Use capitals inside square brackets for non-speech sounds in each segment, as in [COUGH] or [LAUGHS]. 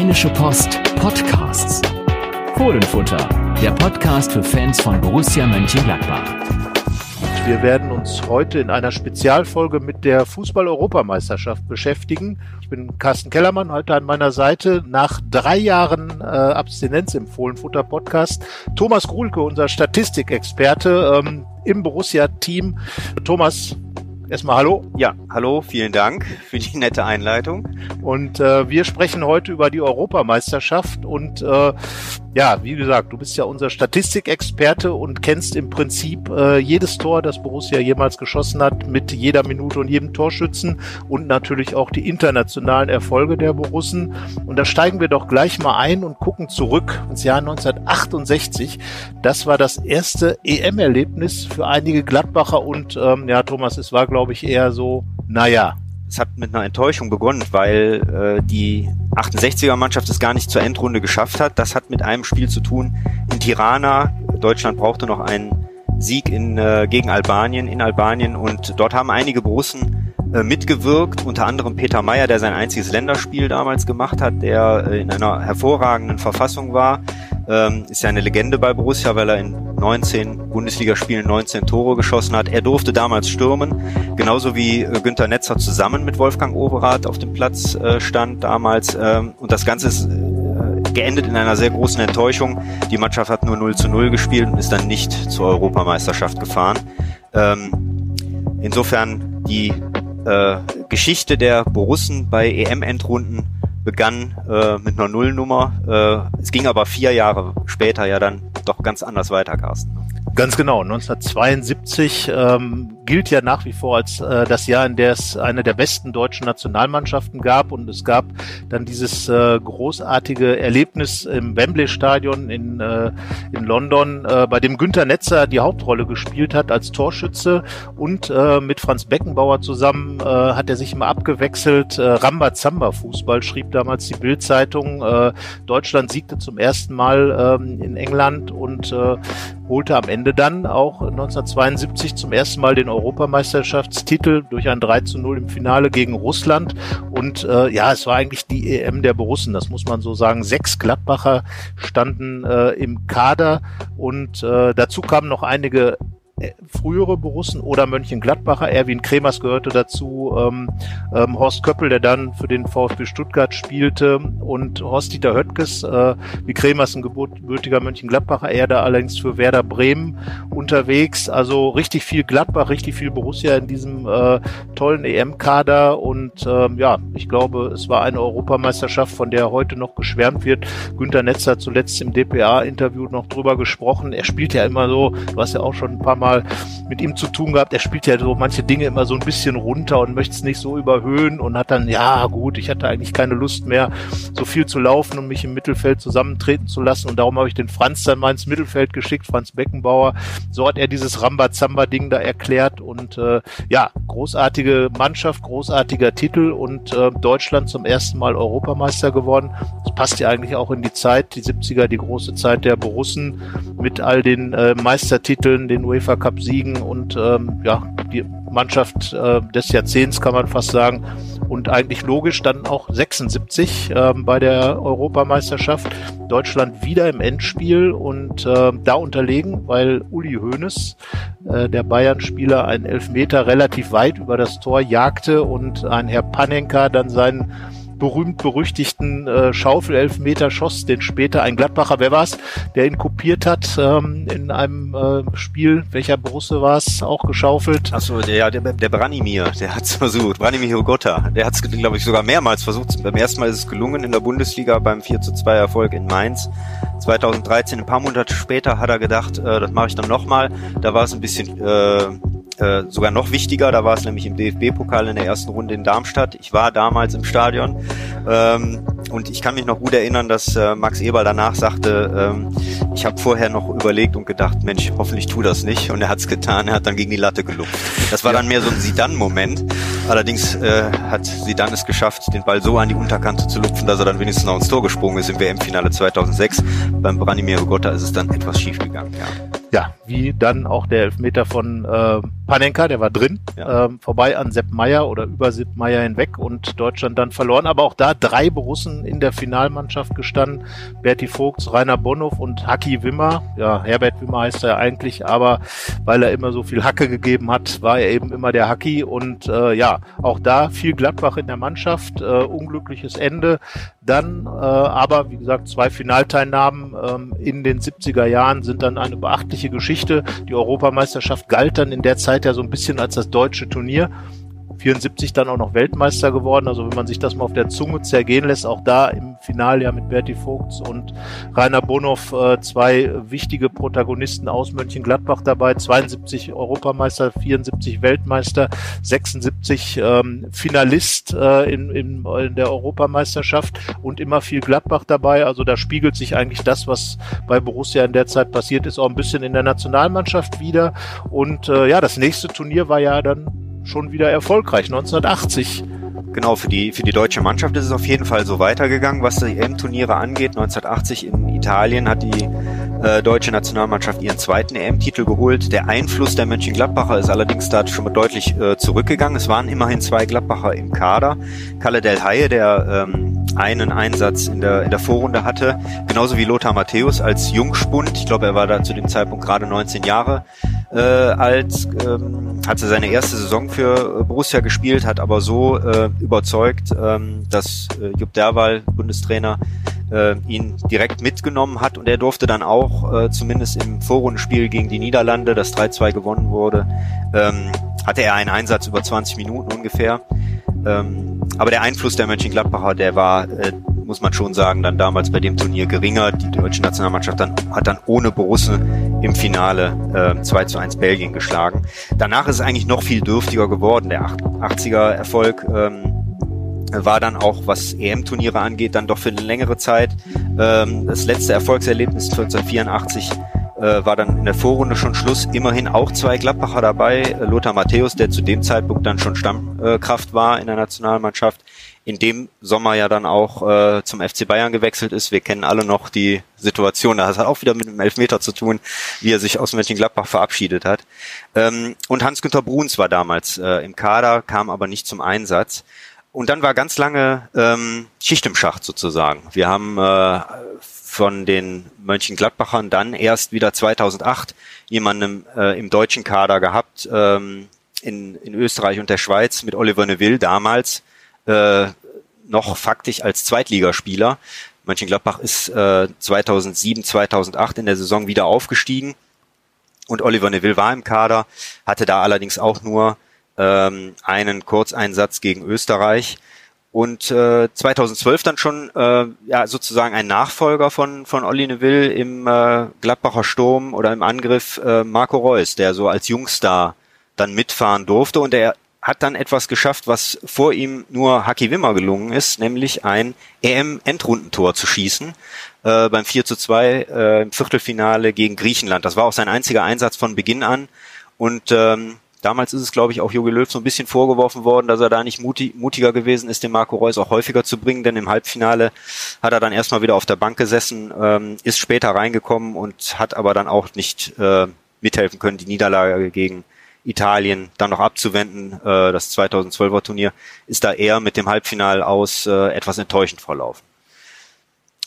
Rheinische Post Podcasts. Fohlenfutter, der Podcast für Fans von Borussia Mönchengladbach. Wir werden uns heute in einer Spezialfolge mit der Fußball-Europameisterschaft beschäftigen. Ich bin Carsten Kellermann, heute an meiner Seite nach drei Jahren äh, Abstinenz im Fohlenfutter-Podcast. Thomas Gruhlke, unser Statistikexperte ähm, im Borussia-Team. Thomas, Erstmal hallo. Ja, hallo, vielen Dank für die nette Einleitung. Und äh, wir sprechen heute über die Europameisterschaft und äh, ja, wie gesagt, du bist ja unser Statistikexperte und kennst im Prinzip äh, jedes Tor, das Borussia jemals geschossen hat, mit jeder Minute und jedem Torschützen und natürlich auch die internationalen Erfolge der Borussen. Und da steigen wir doch gleich mal ein und gucken zurück ins Jahr 1968. Das war das erste EM-Erlebnis für einige Gladbacher und ähm, ja, Thomas, es war, glaube ich, eher so, naja, es hat mit einer Enttäuschung begonnen, weil äh, die 68er Mannschaft es gar nicht zur Endrunde geschafft hat. Das hat mit einem Spiel zu tun in Tirana. Deutschland brauchte noch einen Sieg in, äh, gegen Albanien in Albanien und dort haben einige Borussen äh, mitgewirkt, unter anderem Peter Meyer, der sein einziges Länderspiel damals gemacht hat, der äh, in einer hervorragenden Verfassung war. Ähm, ist ja eine Legende bei Borussia, weil er in 19 Bundesligaspielen 19 Tore geschossen hat. Er durfte damals stürmen, genauso wie äh, Günter Netzer zusammen mit Wolfgang Overath auf dem Platz stand damals. Ähm, und das Ganze ist geendet in einer sehr großen Enttäuschung. Die Mannschaft hat nur 0 zu 0 gespielt und ist dann nicht zur Europameisterschaft gefahren. Ähm, insofern die äh, Geschichte der Borussen bei EM-Endrunden begann äh, mit einer Nullnummer. Äh, es ging aber vier Jahre später ja dann doch ganz anders weiter, Carsten. Ganz genau. 1972 ähm, gilt ja nach wie vor als äh, das Jahr, in der es eine der besten deutschen Nationalmannschaften gab. Und es gab dann dieses äh, großartige Erlebnis im Wembley Stadion in, äh, in London, äh, bei dem Günter Netzer die Hauptrolle gespielt hat als Torschütze. Und äh, mit Franz Beckenbauer zusammen äh, hat er sich immer abgewechselt. Äh, Ramba-Zamba Fußball schrieb damals die Bildzeitung. Äh, Deutschland siegte zum ersten Mal äh, in England und äh, holte am Ende dann auch 1972 zum ersten Mal den Europameisterschaftstitel durch ein 3 zu 0 im Finale gegen Russland. Und äh, ja, es war eigentlich die EM der Borussen, das muss man so sagen. Sechs Gladbacher standen äh, im Kader und äh, dazu kamen noch einige frühere Borussen oder Mönchengladbacher. Erwin Kremers gehörte dazu, ähm, ähm, Horst Köppel, der dann für den VfB Stuttgart spielte und Horst-Dieter Höttges, äh, wie Kremers ein gebürtiger Mönchengladbacher, er da allerdings für Werder Bremen unterwegs. Also richtig viel Gladbach, richtig viel Borussia in diesem äh, tollen EM-Kader und ähm, ja, ich glaube, es war eine Europameisterschaft, von der heute noch geschwärmt wird. Günter Netzer hat zuletzt im DPA-Interview noch drüber gesprochen. Er spielt ja immer so, du hast ja auch schon ein paar Mal mal mit ihm zu tun gehabt. Er spielt ja so manche Dinge immer so ein bisschen runter und möchte es nicht so überhöhen und hat dann, ja gut, ich hatte eigentlich keine Lust mehr, so viel zu laufen und mich im Mittelfeld zusammentreten zu lassen. Und darum habe ich den Franz dann mal ins Mittelfeld geschickt, Franz Beckenbauer. So hat er dieses Rambazamba-Ding da erklärt. Und äh, ja, großartige Mannschaft, großartiger Titel und äh, Deutschland zum ersten Mal Europameister geworden. Das passt ja eigentlich auch in die Zeit, die 70er, die große Zeit der Borussen mit all den äh, Meistertiteln, den UEFA Cup siegen und ähm, ja, die Mannschaft äh, des Jahrzehnts kann man fast sagen. Und eigentlich logisch dann auch 76 äh, bei der Europameisterschaft. Deutschland wieder im Endspiel und äh, da unterlegen, weil Uli Hoeneß, äh, der Bayern-Spieler, einen Elfmeter relativ weit über das Tor jagte und ein Herr Panenka dann seinen berühmt-berüchtigten äh, Schaufelelfmeter schoss, den später ein Gladbacher, wer war's, der ihn kopiert hat ähm, in einem äh, Spiel, welcher Borusse war es, auch geschaufelt? Achso, der, der, der Branimir, der hat's [LAUGHS] versucht, Branimir Hugota, der hat's, glaube ich, sogar mehrmals versucht. Beim ersten Mal ist es gelungen in der Bundesliga beim 4 zu 2 Erfolg in Mainz. 2013, ein paar Monate später, hat er gedacht, äh, das mache ich dann nochmal. Da war es ein bisschen äh, äh, sogar noch wichtiger, da war es nämlich im DFB-Pokal in der ersten Runde in Darmstadt. Ich war damals im Stadion ähm, und ich kann mich noch gut erinnern, dass äh, Max Eberl danach sagte, ähm, ich habe vorher noch überlegt und gedacht, Mensch, hoffentlich tu das nicht. Und er hat es getan, er hat dann gegen die Latte gelupft. Das war ja. dann mehr so ein Sidan-Moment. Allerdings äh, hat Sidan es geschafft, den Ball so an die Unterkante zu lupfen, dass er dann wenigstens noch ins Tor gesprungen ist im WM-Finale 2006. Beim Branimir Gotta ist es dann etwas schief gegangen, ja ja, wie dann auch der Elfmeter von äh, Panenka, der war drin, ja. ähm, vorbei an Sepp Meier oder über Sepp Meier hinweg und Deutschland dann verloren. Aber auch da drei Borussen in der Finalmannschaft gestanden. Berti Vogts, Rainer Bonhoff und Haki Wimmer. Ja, Herbert Wimmer heißt er eigentlich, aber weil er immer so viel Hacke gegeben hat, war er eben immer der Haki. Und äh, ja, auch da viel Gladbach in der Mannschaft, äh, unglückliches Ende. Dann äh, aber, wie gesagt, zwei Finalteilnahmen ähm, in den 70er Jahren sind dann eine beachtliche Geschichte. Die Europameisterschaft galt dann in der Zeit ja so ein bisschen als das deutsche Turnier. 74 dann auch noch Weltmeister geworden. Also wenn man sich das mal auf der Zunge zergehen lässt, auch da im Finale ja mit Berti Vogts und Rainer Bonhoff äh, zwei wichtige Protagonisten aus Mönchengladbach dabei. 72 Europameister, 74 Weltmeister, 76 ähm, Finalist äh, in, in, in der Europameisterschaft und immer viel Gladbach dabei. Also da spiegelt sich eigentlich das, was bei Borussia in der Zeit passiert ist, auch ein bisschen in der Nationalmannschaft wieder. Und äh, ja, das nächste Turnier war ja dann schon wieder erfolgreich, 1980. Genau, für die, für die deutsche Mannschaft ist es auf jeden Fall so weitergegangen, was die EM-Turniere angeht. 1980 in Italien hat die äh, deutsche Nationalmannschaft ihren zweiten EM-Titel geholt. Der Einfluss der Mönchengladbacher ist allerdings da schon mal deutlich äh, zurückgegangen. Es waren immerhin zwei Gladbacher im Kader. Kalle Del Haie, der ähm, einen Einsatz in der, in der Vorrunde hatte, genauso wie Lothar Matthäus als Jungspund. Ich glaube, er war da zu dem Zeitpunkt gerade 19 Jahre äh, alt, ähm, hatte seine erste Saison für äh, Borussia gespielt, hat aber so äh, überzeugt, ähm, dass äh, Jupp Derwal, Bundestrainer, äh, ihn direkt mitgenommen hat und er durfte dann auch, äh, zumindest im Vorrundenspiel gegen die Niederlande, das 3-2 gewonnen wurde, ähm, hatte er einen Einsatz über 20 Minuten ungefähr. Ähm, aber der Einfluss der Mönchengladbacher, der war, äh, muss man schon sagen, dann damals bei dem Turnier geringer. Die deutsche Nationalmannschaft dann, hat dann ohne Borussen im Finale äh, 2 zu 1 Belgien geschlagen. Danach ist es eigentlich noch viel dürftiger geworden. Der 80er Erfolg ähm, war dann auch, was EM-Turniere angeht, dann doch für eine längere Zeit. Ähm, das letzte Erfolgserlebnis 1984 äh, war dann in der Vorrunde schon Schluss. Immerhin auch zwei Gladbacher dabei. Lothar Matthäus, der zu dem Zeitpunkt dann schon Stammkraft war in der Nationalmannschaft, in dem Sommer ja dann auch äh, zum FC Bayern gewechselt ist. Wir kennen alle noch die Situation, das hat auch wieder mit dem Elfmeter zu tun, wie er sich aus Mönchengladbach verabschiedet hat. Ähm, und Hans-Günter Bruns war damals äh, im Kader, kam aber nicht zum Einsatz. Und dann war ganz lange ähm, Schicht im Schacht sozusagen. Wir haben äh, von den Mönchengladbachern dann erst wieder 2008 jemanden äh, im deutschen Kader gehabt, ähm, in, in Österreich und der Schweiz mit Oliver Neville damals äh, noch faktisch als Zweitligaspieler. Mönchengladbach ist äh, 2007, 2008 in der Saison wieder aufgestiegen. Und Oliver Neville war im Kader, hatte da allerdings auch nur ähm, einen Kurzeinsatz gegen Österreich. Und äh, 2012 dann schon äh, ja sozusagen ein Nachfolger von von Olli Neville im äh, Gladbacher Sturm oder im Angriff äh, Marco Reus, der so als Jungstar dann mitfahren durfte. Und er hat dann etwas geschafft, was vor ihm nur Haki Wimmer gelungen ist, nämlich ein EM-Endrundentor zu schießen äh, beim 4 zu 2 äh, im Viertelfinale gegen Griechenland. Das war auch sein einziger Einsatz von Beginn an und ähm, Damals ist es, glaube ich, auch Jogi Löw so ein bisschen vorgeworfen worden, dass er da nicht mutig, mutiger gewesen ist, den Marco Reus auch häufiger zu bringen, denn im Halbfinale hat er dann erstmal wieder auf der Bank gesessen, ähm, ist später reingekommen und hat aber dann auch nicht äh, mithelfen können, die Niederlage gegen Italien dann noch abzuwenden. Äh, das 2012er Turnier ist da eher mit dem Halbfinal aus äh, etwas enttäuschend verlaufen.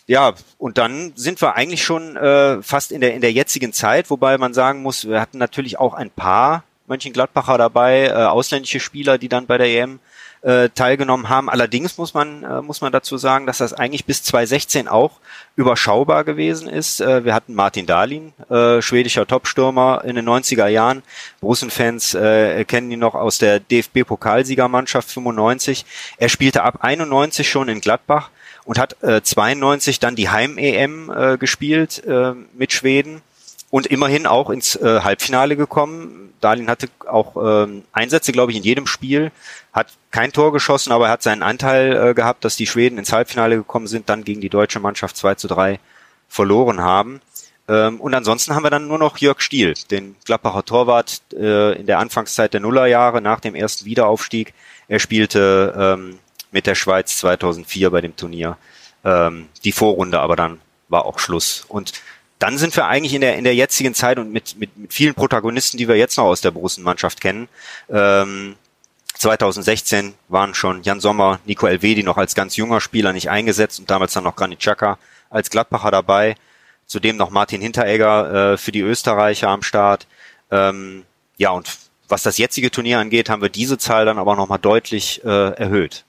Ja, und dann sind wir eigentlich schon äh, fast in der in der jetzigen Zeit, wobei man sagen muss, wir hatten natürlich auch ein paar Mönchengladbacher dabei, äh, ausländische Spieler, die dann bei der EM äh, teilgenommen haben. Allerdings muss man äh, muss man dazu sagen, dass das eigentlich bis 2016 auch überschaubar gewesen ist. Äh, wir hatten Martin Dahlin, äh, schwedischer Topstürmer in den 90er Jahren. Russen-Fans äh, kennen ihn noch aus der DFB-Pokalsiegermannschaft 95. Er spielte ab 91 schon in Gladbach und hat äh, 92 dann die Heim-EM äh, gespielt äh, mit Schweden und immerhin auch ins äh, Halbfinale gekommen. Darlin hatte auch ähm, Einsätze, glaube ich, in jedem Spiel, hat kein Tor geschossen, aber er hat seinen Anteil äh, gehabt, dass die Schweden ins Halbfinale gekommen sind, dann gegen die deutsche Mannschaft 2 zu 3 verloren haben. Ähm, und ansonsten haben wir dann nur noch Jörg Stiel, den Gladbacher Torwart äh, in der Anfangszeit der Nullerjahre nach dem ersten Wiederaufstieg. Er spielte ähm, mit der Schweiz 2004 bei dem Turnier. Ähm, die Vorrunde aber dann war auch Schluss. Und dann sind wir eigentlich in der, in der jetzigen Zeit und mit, mit, mit vielen Protagonisten, die wir jetzt noch aus der Borussen-Mannschaft kennen. Ähm, 2016 waren schon Jan Sommer, Nico Elvedi noch als ganz junger Spieler nicht eingesetzt und damals dann noch Granit Xhaka als Gladbacher dabei. Zudem noch Martin Hinteregger äh, für die Österreicher am Start. Ähm, ja, und was das jetzige Turnier angeht, haben wir diese Zahl dann aber nochmal deutlich äh, erhöht.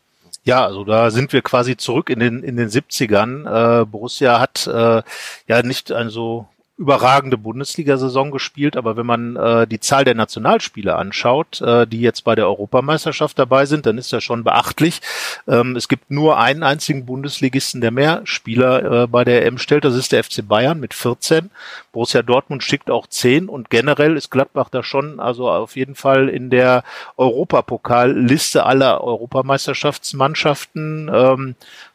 Ja, also da sind wir quasi zurück in den in den 70ern. Äh, Borussia hat äh, ja nicht ein so überragende Bundesliga-Saison gespielt, aber wenn man äh, die Zahl der Nationalspieler anschaut, äh, die jetzt bei der Europameisterschaft dabei sind, dann ist das schon beachtlich. Ähm, es gibt nur einen einzigen Bundesligisten, der mehr Spieler äh, bei der EM stellt, das ist der FC Bayern mit 14. Borussia Dortmund schickt auch 10 und generell ist Gladbach da schon also auf jeden Fall in der Europapokal-Liste aller Europameisterschaftsmannschaften, ähm,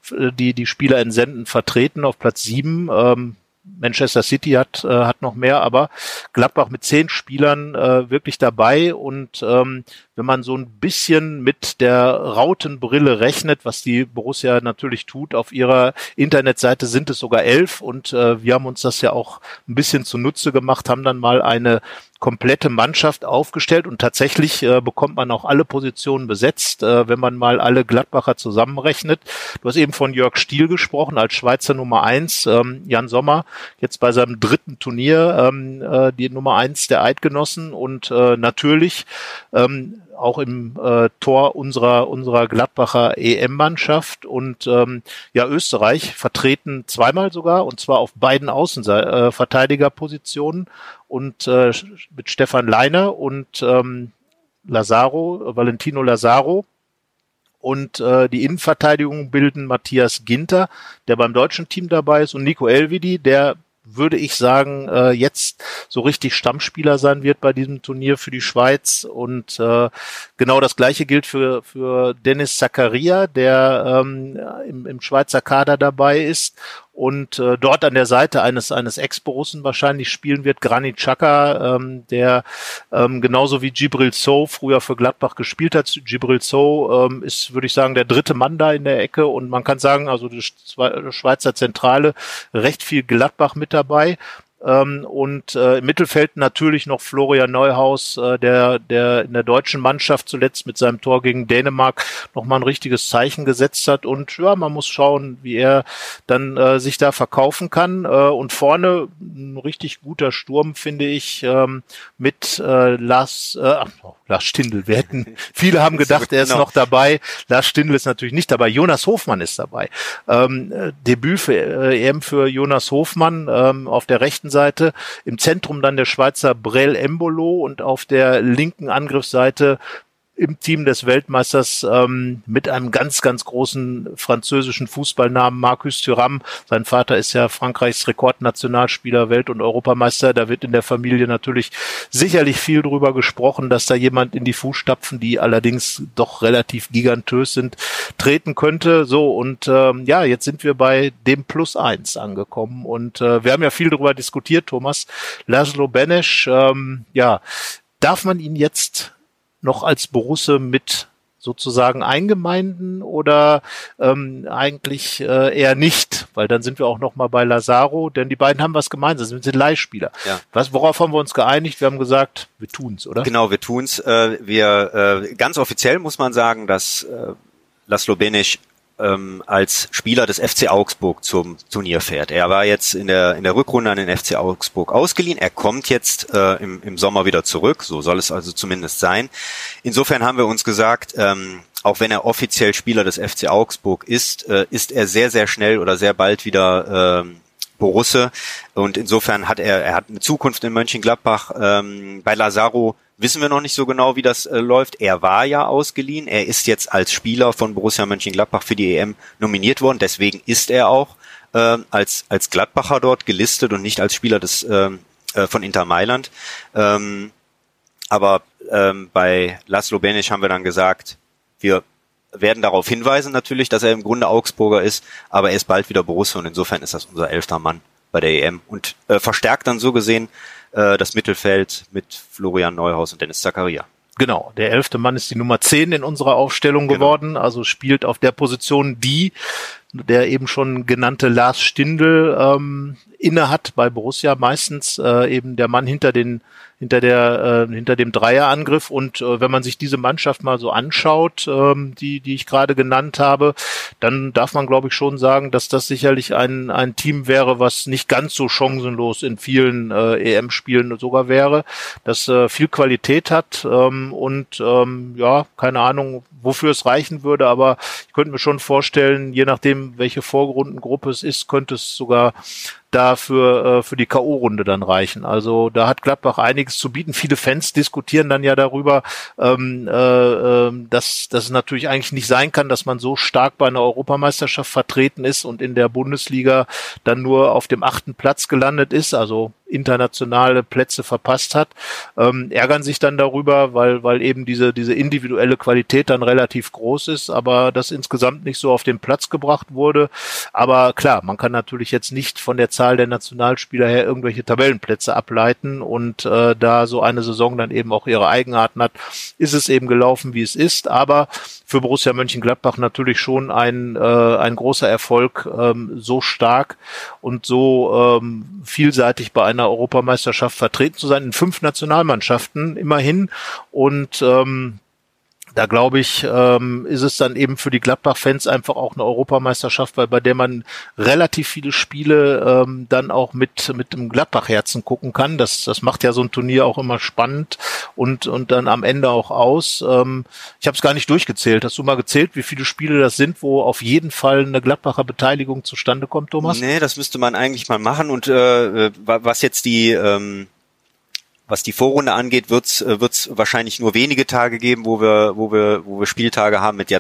die die Spieler in Senden vertreten auf Platz 7. Ähm, Manchester City hat, äh, hat noch mehr, aber Gladbach mit zehn Spielern äh, wirklich dabei und ähm, wenn man so ein bisschen mit der Rautenbrille rechnet, was die Borussia natürlich tut, auf ihrer Internetseite sind es sogar elf und äh, wir haben uns das ja auch ein bisschen zunutze gemacht, haben dann mal eine komplette Mannschaft aufgestellt und tatsächlich äh, bekommt man auch alle Positionen besetzt, äh, wenn man mal alle Gladbacher zusammenrechnet. Du hast eben von Jörg Stiel gesprochen als Schweizer Nummer eins, ähm, Jan Sommer jetzt bei seinem dritten Turnier ähm, äh, die Nummer eins der Eidgenossen und äh, natürlich ähm, auch im äh, Tor unserer unserer Gladbacher EM-Mannschaft und ähm, ja Österreich vertreten zweimal sogar und zwar auf beiden Außenverteidigerpositionen und äh, mit Stefan Leiner und ähm, Lazaro, Valentino Lazaro. Und äh, die Innenverteidigung bilden Matthias Ginter, der beim deutschen Team dabei ist, und Nico Elvidi, der würde ich sagen, äh, jetzt so richtig Stammspieler sein wird bei diesem Turnier für die Schweiz. Und äh, genau das gleiche gilt für, für Dennis Zakaria, der ähm, im, im Schweizer Kader dabei ist und äh, dort an der Seite eines eines Ex-Borussen wahrscheinlich spielen wird Granit Xhaka, ähm, der ähm, genauso wie Gibril So früher für Gladbach gespielt hat. Gibril So ähm, ist, würde ich sagen, der dritte Mann da in der Ecke und man kann sagen, also die Schweizer Zentrale recht viel Gladbach mit dabei. Ähm, und äh, im Mittelfeld natürlich noch Florian Neuhaus, äh, der, der in der deutschen Mannschaft zuletzt mit seinem Tor gegen Dänemark nochmal ein richtiges Zeichen gesetzt hat. Und ja, man muss schauen, wie er dann äh, sich da verkaufen kann. Äh, und vorne ein richtig guter Sturm, finde ich, ähm, mit äh, Lars, äh, oh, Lars Stindl. Wir hätten, [LAUGHS] viele haben gedacht, er ist genau. noch dabei. Lars Stindl ist natürlich nicht dabei. Jonas Hofmann ist dabei. Ähm, äh, Debüt für äh, EM für Jonas Hofmann ähm, auf der rechten rechten Seite, im Zentrum dann der Schweizer Brel Embolo und auf der linken Angriffsseite im Team des Weltmeisters ähm, mit einem ganz, ganz großen französischen Fußballnamen Marcus Thuram. Sein Vater ist ja Frankreichs Rekordnationalspieler, Welt- und Europameister. Da wird in der Familie natürlich sicherlich viel drüber gesprochen, dass da jemand in die Fußstapfen, die allerdings doch relativ gigantös sind, treten könnte. So, und ähm, ja, jetzt sind wir bei dem Plus eins angekommen. Und äh, wir haben ja viel darüber diskutiert, Thomas. Laszlo Benesch, ähm, ja, darf man ihn jetzt noch als Borusse mit sozusagen eingemeinden oder ähm, eigentlich äh, eher nicht, weil dann sind wir auch noch mal bei Lazaro, denn die beiden haben was gemeinsam, sie sind Leihspieler. Ja. Was, worauf haben wir uns geeinigt? Wir haben gesagt, wir tun's, oder? Genau, wir tun's. Äh, wir äh, ganz offiziell muss man sagen, dass äh, Laszlo Benisch ähm, als Spieler des FC Augsburg zum Turnier fährt. Er war jetzt in der, in der Rückrunde an den FC Augsburg ausgeliehen. Er kommt jetzt äh, im, im Sommer wieder zurück. So soll es also zumindest sein. Insofern haben wir uns gesagt, ähm, auch wenn er offiziell Spieler des FC Augsburg ist, äh, ist er sehr, sehr schnell oder sehr bald wieder ähm, Borusse. Und insofern hat er, er hat eine Zukunft in Mönchengladbach. Ähm, bei Lazaro wissen wir noch nicht so genau, wie das äh, läuft. Er war ja ausgeliehen. Er ist jetzt als Spieler von Borussia Mönchengladbach für die EM nominiert worden. Deswegen ist er auch äh, als, als Gladbacher dort gelistet und nicht als Spieler des, äh, äh, von Inter Mailand. Ähm, aber ähm, bei Laszlo Benisch haben wir dann gesagt, wir werden darauf hinweisen natürlich, dass er im Grunde Augsburger ist, aber er ist bald wieder Borussia und insofern ist das unser elfter Mann bei der EM und äh, verstärkt dann so gesehen äh, das Mittelfeld mit Florian Neuhaus und Dennis Zakaria. Genau, der elfte Mann ist die Nummer zehn in unserer Aufstellung genau. geworden, also spielt auf der Position, die der eben schon genannte Lars Stindl ähm, inne hat bei Borussia meistens äh, eben der Mann hinter den hinter der äh, hinter dem Dreierangriff. Und äh, wenn man sich diese Mannschaft mal so anschaut, ähm, die die ich gerade genannt habe, dann darf man glaube ich schon sagen, dass das sicherlich ein ein Team wäre, was nicht ganz so chancenlos in vielen äh, EM-Spielen sogar wäre, das äh, viel Qualität hat. Ähm, und ähm, ja keine Ahnung wofür es reichen würde, aber ich könnte mir schon vorstellen, je nachdem welche Vorrundengruppe es ist, könnte es sogar da für, äh, für die K.O.-Runde dann reichen. Also da hat Gladbach einiges zu bieten. Viele Fans diskutieren dann ja darüber, ähm, äh, äh, dass, dass es natürlich eigentlich nicht sein kann, dass man so stark bei einer Europameisterschaft vertreten ist und in der Bundesliga dann nur auf dem achten Platz gelandet ist. Also internationale Plätze verpasst hat, ähm, ärgern sich dann darüber, weil, weil eben diese, diese individuelle Qualität dann relativ groß ist, aber das insgesamt nicht so auf den Platz gebracht wurde. Aber klar, man kann natürlich jetzt nicht von der Zahl der Nationalspieler her irgendwelche Tabellenplätze ableiten und äh, da so eine Saison dann eben auch ihre Eigenarten hat, ist es eben gelaufen, wie es ist. Aber für Borussia Mönchengladbach natürlich schon ein, äh, ein großer Erfolg, ähm, so stark und so ähm, vielseitig bei einer Europameisterschaft vertreten zu sein, in fünf Nationalmannschaften immerhin. Und ähm, da glaube ich, ähm, ist es dann eben für die Gladbach-Fans einfach auch eine Europameisterschaft, weil bei der man relativ viele Spiele ähm, dann auch mit mit dem Gladbach-Herzen gucken kann. Das das macht ja so ein Turnier auch immer spannend und und dann am Ende auch aus. Ähm, ich habe es gar nicht durchgezählt. Hast du mal gezählt, wie viele Spiele das sind, wo auf jeden Fall eine Gladbacher Beteiligung zustande kommt, Thomas? Nee, das müsste man eigentlich mal machen. Und äh, äh was jetzt die ähm was die Vorrunde angeht, wird es äh, wahrscheinlich nur wenige Tage geben, wo wir, wo wir, wo wir Spieltage haben mit ja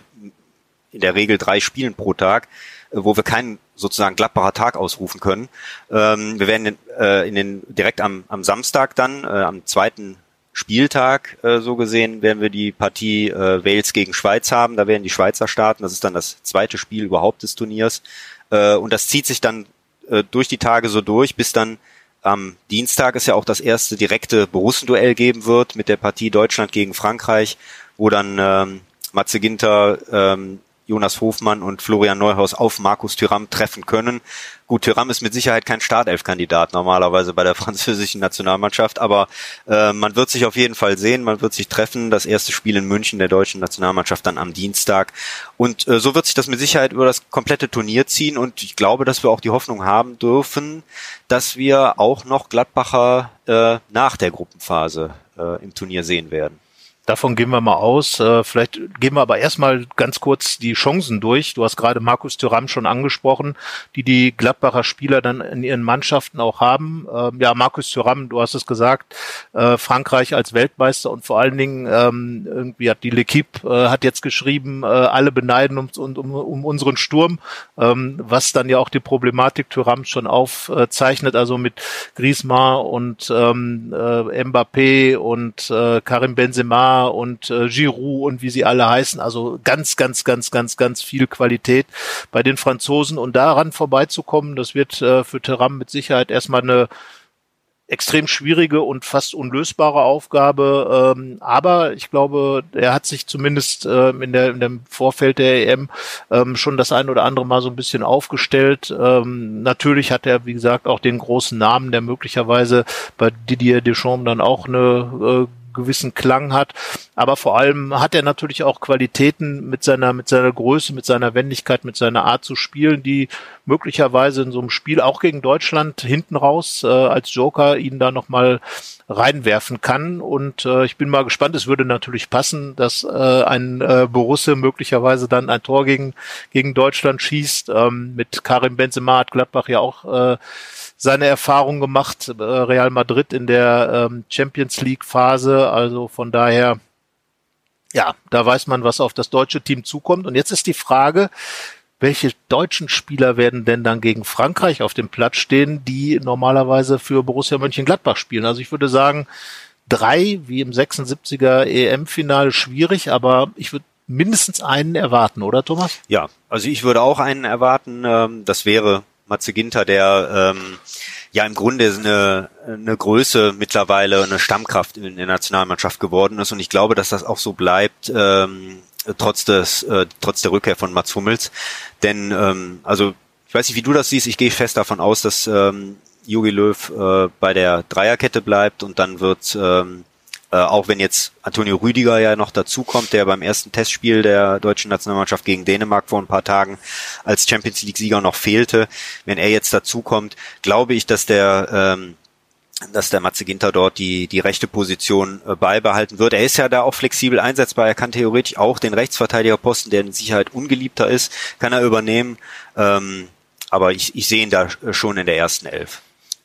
in der Regel drei Spielen pro Tag, äh, wo wir keinen sozusagen Gladbacher Tag ausrufen können. Ähm, wir werden in, äh, in den direkt am, am Samstag dann, am zweiten Spieltag so gesehen, werden wir die Partie Wales gegen Schweiz haben. Da werden die Schweizer starten. Das ist dann das zweite Spiel überhaupt des Turniers. Und das zieht sich dann durch die Tage so durch, bis dann am Dienstag ist ja auch das erste direkte Borussenduell geben wird mit der Partie Deutschland gegen Frankreich, wo dann ähm, Matze Ginter, ähm, Jonas Hofmann und Florian Neuhaus auf Markus Thüram treffen können. Gut, Thuram ist mit Sicherheit kein Startelf-Kandidat normalerweise bei der [LAUGHS] französischen Nationalmannschaft, aber äh, man wird sich auf jeden Fall sehen, man wird sich treffen. Das erste Spiel in München der deutschen Nationalmannschaft dann am Dienstag. Und äh, so wird sich das mit Sicherheit über das komplette Turnier ziehen und ich glaube, dass wir auch die Hoffnung haben dürfen, dass wir auch noch Gladbacher äh, nach der Gruppenphase äh, im Turnier sehen werden. Davon gehen wir mal aus. Äh, vielleicht gehen wir aber erstmal ganz kurz die Chancen durch. Du hast gerade Markus Thüram schon angesprochen, die die Gladbacher Spieler dann in ihren Mannschaften auch haben. Ähm, ja, Markus Thüram, du hast es gesagt, äh, Frankreich als Weltmeister und vor allen Dingen ähm, irgendwie hat die L'Equipe äh, hat jetzt geschrieben, alle beneiden um, um, um unseren Sturm, ähm, was dann ja auch die Problematik Thüram schon aufzeichnet, also mit Griezmann und Mbappé und Karim Benzema und äh, Giroud und wie sie alle heißen. Also ganz, ganz, ganz, ganz, ganz viel Qualität bei den Franzosen. Und daran vorbeizukommen, das wird äh, für Teram mit Sicherheit erstmal eine extrem schwierige und fast unlösbare Aufgabe. Ähm, aber ich glaube, er hat sich zumindest ähm, in, der, in dem Vorfeld der EM ähm, schon das ein oder andere Mal so ein bisschen aufgestellt. Ähm, natürlich hat er, wie gesagt, auch den großen Namen, der möglicherweise bei Didier Deschamps dann auch eine äh, gewissen Klang hat. Aber vor allem hat er natürlich auch Qualitäten mit seiner, mit seiner Größe, mit seiner Wendigkeit, mit seiner Art zu spielen, die möglicherweise in so einem Spiel auch gegen Deutschland hinten raus äh, als Joker ihn da nochmal reinwerfen kann. Und äh, ich bin mal gespannt. Es würde natürlich passen, dass äh, ein äh, Borussia möglicherweise dann ein Tor gegen, gegen Deutschland schießt. Ähm, mit Karim Benzema hat Gladbach ja auch äh, seine Erfahrung gemacht, äh, Real Madrid in der ähm, Champions League Phase. Also von daher, ja, da weiß man, was auf das deutsche Team zukommt. Und jetzt ist die Frage, welche deutschen Spieler werden denn dann gegen Frankreich auf dem Platz stehen, die normalerweise für Borussia Mönchengladbach spielen? Also ich würde sagen, drei, wie im 76er EM-Finale, schwierig, aber ich würde mindestens einen erwarten, oder Thomas? Ja, also ich würde auch einen erwarten. Ähm, das wäre Matze Ginter, der ähm, ja im Grunde eine, eine Größe mittlerweile, eine Stammkraft in der Nationalmannschaft geworden ist. Und ich glaube, dass das auch so bleibt. Ähm, äh, trotz des, äh, trotz der Rückkehr von Mats Hummels. Denn, ähm, also, ich weiß nicht, wie du das siehst, ich gehe fest davon aus, dass ähm, Jogi Löw äh, bei der Dreierkette bleibt und dann wird ähm, äh, auch wenn jetzt Antonio Rüdiger ja noch dazukommt, der beim ersten Testspiel der deutschen Nationalmannschaft gegen Dänemark vor ein paar Tagen als Champions League-Sieger noch fehlte, wenn er jetzt dazukommt, glaube ich, dass der ähm, dass der Matze Ginter dort die, die rechte Position äh, beibehalten wird. Er ist ja da auch flexibel einsetzbar. Er kann theoretisch auch den Rechtsverteidigerposten, der in Sicherheit ungeliebter ist, kann er übernehmen. Ähm, aber ich, ich sehe ihn da schon in der ersten Elf.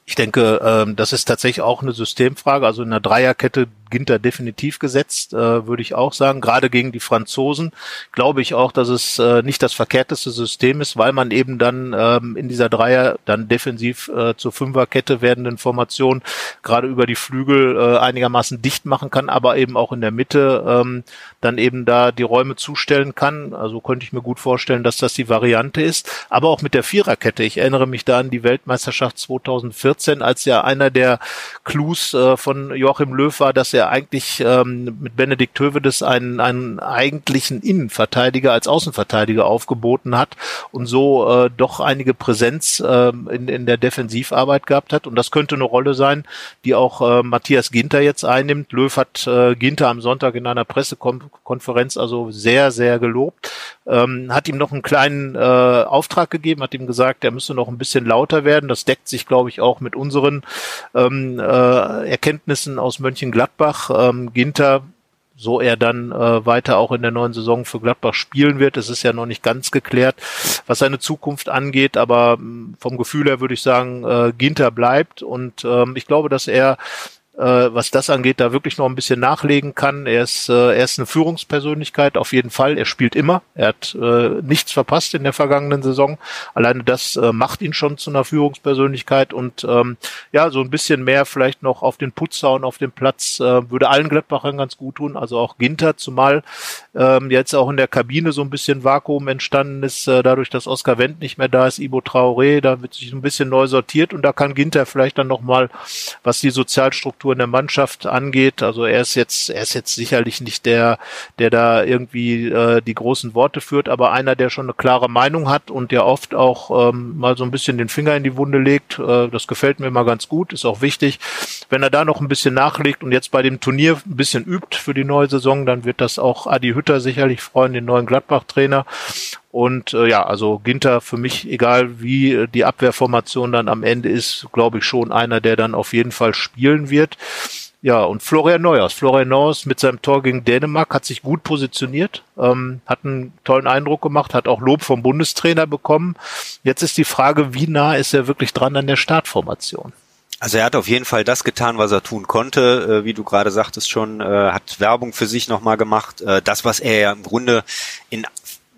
Ich denke, ähm, das ist tatsächlich auch eine Systemfrage. Also in einer Dreierkette Ginter definitiv gesetzt, äh, würde ich auch sagen. Gerade gegen die Franzosen glaube ich auch, dass es äh, nicht das verkehrteste System ist, weil man eben dann ähm, in dieser Dreier dann defensiv äh, zur Fünferkette werdenden Formation gerade über die Flügel äh, einigermaßen dicht machen kann, aber eben auch in der Mitte ähm, dann eben da die Räume zustellen kann. Also könnte ich mir gut vorstellen, dass das die Variante ist. Aber auch mit der Viererkette. Ich erinnere mich da an die Weltmeisterschaft 2014, als ja einer der Clues äh, von Joachim Löw war, dass er eigentlich ähm, mit Benedikt Hövedes einen, einen eigentlichen Innenverteidiger als Außenverteidiger aufgeboten hat und so äh, doch einige Präsenz äh, in, in der Defensivarbeit gehabt hat. Und das könnte eine Rolle sein, die auch äh, Matthias Ginter jetzt einnimmt. Löw hat äh, Ginter am Sonntag in einer Pressekonferenz also sehr, sehr gelobt. Ähm, hat ihm noch einen kleinen äh, Auftrag gegeben, hat ihm gesagt, er müsse noch ein bisschen lauter werden. Das deckt sich, glaube ich, auch mit unseren ähm, äh, Erkenntnissen aus Mönchengladbach. Gladbach. Ähm, Ginter, so er dann äh, weiter auch in der neuen Saison für Gladbach spielen wird. Es ist ja noch nicht ganz geklärt, was seine Zukunft angeht, aber ähm, vom Gefühl her würde ich sagen, äh, Ginter bleibt und ähm, ich glaube, dass er was das angeht, da wirklich noch ein bisschen nachlegen kann. Er ist, äh, er ist eine Führungspersönlichkeit, auf jeden Fall. Er spielt immer. Er hat äh, nichts verpasst in der vergangenen Saison. Alleine das äh, macht ihn schon zu einer Führungspersönlichkeit und ähm, ja, so ein bisschen mehr vielleicht noch auf den Putz hauen, auf dem Platz, äh, würde allen Gladbachern ganz gut tun. Also auch Ginter, zumal ähm, jetzt auch in der Kabine so ein bisschen Vakuum entstanden ist, äh, dadurch, dass Oskar Wendt nicht mehr da ist, Ibo Traoré, da wird sich ein bisschen neu sortiert und da kann Ginter vielleicht dann nochmal, was die Sozialstruktur Struktur in der Mannschaft angeht. Also er ist jetzt, er ist jetzt sicherlich nicht der, der da irgendwie äh, die großen Worte führt, aber einer, der schon eine klare Meinung hat und der oft auch ähm, mal so ein bisschen den Finger in die Wunde legt. Äh, das gefällt mir immer ganz gut, ist auch wichtig. Wenn er da noch ein bisschen nachlegt und jetzt bei dem Turnier ein bisschen übt für die neue Saison, dann wird das auch Adi Hütter sicherlich freuen, den neuen Gladbach-Trainer. Und äh, ja, also Ginter für mich, egal wie äh, die Abwehrformation dann am Ende ist, glaube ich schon einer, der dann auf jeden Fall spielen wird. Ja, und Florian Neuers. Florian Neuers mit seinem Tor gegen Dänemark hat sich gut positioniert, ähm, hat einen tollen Eindruck gemacht, hat auch Lob vom Bundestrainer bekommen. Jetzt ist die Frage, wie nah ist er wirklich dran an der Startformation? Also er hat auf jeden Fall das getan, was er tun konnte, äh, wie du gerade sagtest schon, äh, hat Werbung für sich nochmal gemacht. Äh, das, was er ja im Grunde in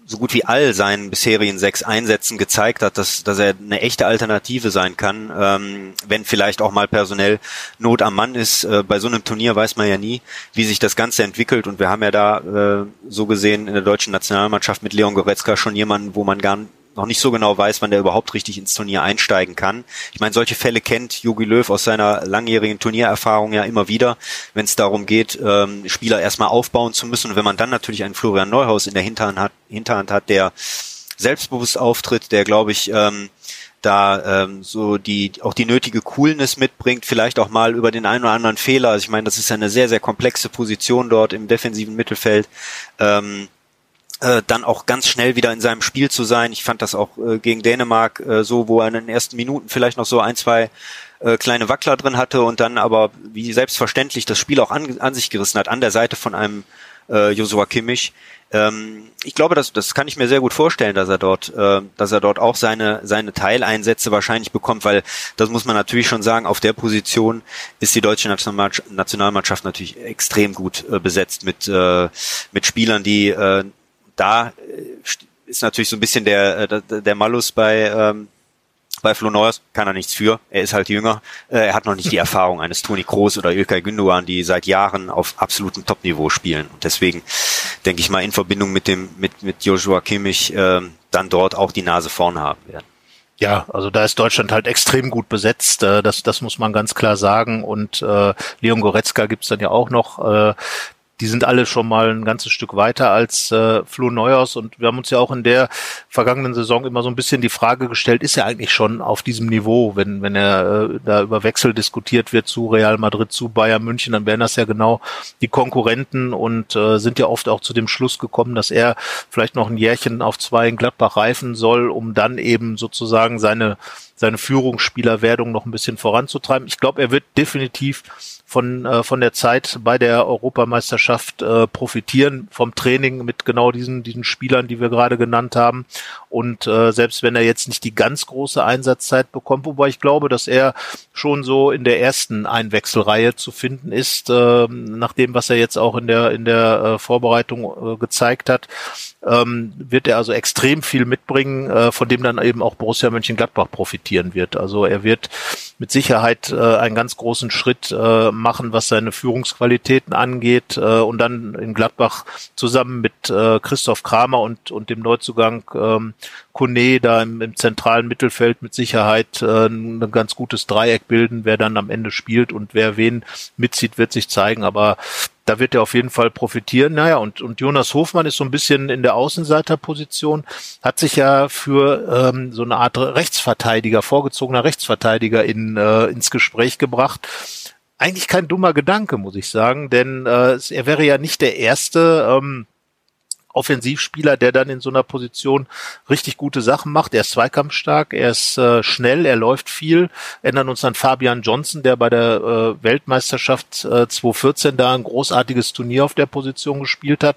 so gut wie all seinen bisherigen sechs Einsätzen gezeigt hat, dass, dass er eine echte Alternative sein kann, ähm, wenn vielleicht auch mal personell Not am Mann ist. Äh, bei so einem Turnier weiß man ja nie, wie sich das Ganze entwickelt und wir haben ja da äh, so gesehen in der deutschen Nationalmannschaft mit Leon Goretzka schon jemanden, wo man gar noch nicht so genau weiß, wann der überhaupt richtig ins Turnier einsteigen kann. Ich meine, solche Fälle kennt Jogi Löw aus seiner langjährigen Turniererfahrung ja immer wieder, wenn es darum geht, ähm, Spieler erstmal aufbauen zu müssen. Und wenn man dann natürlich einen Florian Neuhaus in der Hinterhand hat, Hinterhand hat der selbstbewusst auftritt, der, glaube ich, ähm, da ähm, so die auch die nötige Coolness mitbringt, vielleicht auch mal über den einen oder anderen Fehler. Also ich meine, das ist ja eine sehr sehr komplexe Position dort im defensiven Mittelfeld. Ähm, äh, dann auch ganz schnell wieder in seinem Spiel zu sein. Ich fand das auch äh, gegen Dänemark äh, so, wo er in den ersten Minuten vielleicht noch so ein, zwei äh, kleine Wackler drin hatte und dann aber wie selbstverständlich das Spiel auch an, an sich gerissen hat, an der Seite von einem äh, Joshua Kimmich. Ähm, ich glaube, das, das kann ich mir sehr gut vorstellen, dass er dort, äh, dass er dort auch seine seine Teileinsätze wahrscheinlich bekommt, weil das muss man natürlich schon sagen. Auf der Position ist die deutsche Nationalmannschaft natürlich extrem gut äh, besetzt mit äh, mit Spielern, die äh, da äh, ist natürlich so ein bisschen der, äh, der Malus bei, ähm, bei Flo Neuers kann er nichts für. Er ist halt jünger. Äh, er hat noch nicht die Erfahrung eines Toni Kroos oder Ilkay Gündogan, die seit Jahren auf absolutem Topniveau spielen. Und deswegen denke ich mal in Verbindung mit dem mit mit Joshua Kimmich äh, dann dort auch die Nase vorn haben werden. Ja, also da ist Deutschland halt extrem gut besetzt. Das, das muss man ganz klar sagen. Und äh, Leon Goretzka gibt's dann ja auch noch. Äh, die sind alle schon mal ein ganzes Stück weiter als äh, Flo Neuhaus. Und wir haben uns ja auch in der vergangenen Saison immer so ein bisschen die Frage gestellt, ist er eigentlich schon auf diesem Niveau, wenn, wenn er äh, da über Wechsel diskutiert wird zu Real Madrid, zu Bayern München, dann wären das ja genau die Konkurrenten und äh, sind ja oft auch zu dem Schluss gekommen, dass er vielleicht noch ein Jährchen auf zwei in Gladbach reifen soll, um dann eben sozusagen seine seine Führungsspielerwerdung noch ein bisschen voranzutreiben. Ich glaube, er wird definitiv von, äh, von der Zeit bei der Europameisterschaft äh, profitieren, vom Training mit genau diesen, diesen Spielern, die wir gerade genannt haben. Und äh, selbst wenn er jetzt nicht die ganz große Einsatzzeit bekommt, wobei ich glaube, dass er schon so in der ersten Einwechselreihe zu finden ist, äh, nach dem, was er jetzt auch in der, in der äh, Vorbereitung äh, gezeigt hat, ähm, wird er also extrem viel mitbringen, äh, von dem dann eben auch Borussia Mönchengladbach profitieren wird. Also er wird mit Sicherheit äh, einen ganz großen Schritt äh, machen, was seine Führungsqualitäten angeht. Äh, und dann in Gladbach zusammen mit äh, Christoph Kramer und, und dem Neuzugang ähm, Kone da im, im zentralen Mittelfeld mit Sicherheit äh, ein ganz gutes Dreieck bilden. Wer dann am Ende spielt und wer wen mitzieht, wird sich zeigen. Aber da wird er auf jeden Fall profitieren. Naja, und, und Jonas Hofmann ist so ein bisschen in der Außenseiterposition, hat sich ja für ähm, so eine Art Rechtsverteidiger, vorgezogener Rechtsverteidiger in, äh, ins Gespräch gebracht. Eigentlich kein dummer Gedanke, muss ich sagen, denn äh, er wäre ja nicht der Erste, ähm, Offensivspieler, der dann in so einer Position richtig gute Sachen macht. Er ist zweikampfstark, er ist äh, schnell, er läuft viel. Erinnern uns an Fabian Johnson, der bei der äh, Weltmeisterschaft äh, 2014 da ein großartiges Turnier auf der Position gespielt hat.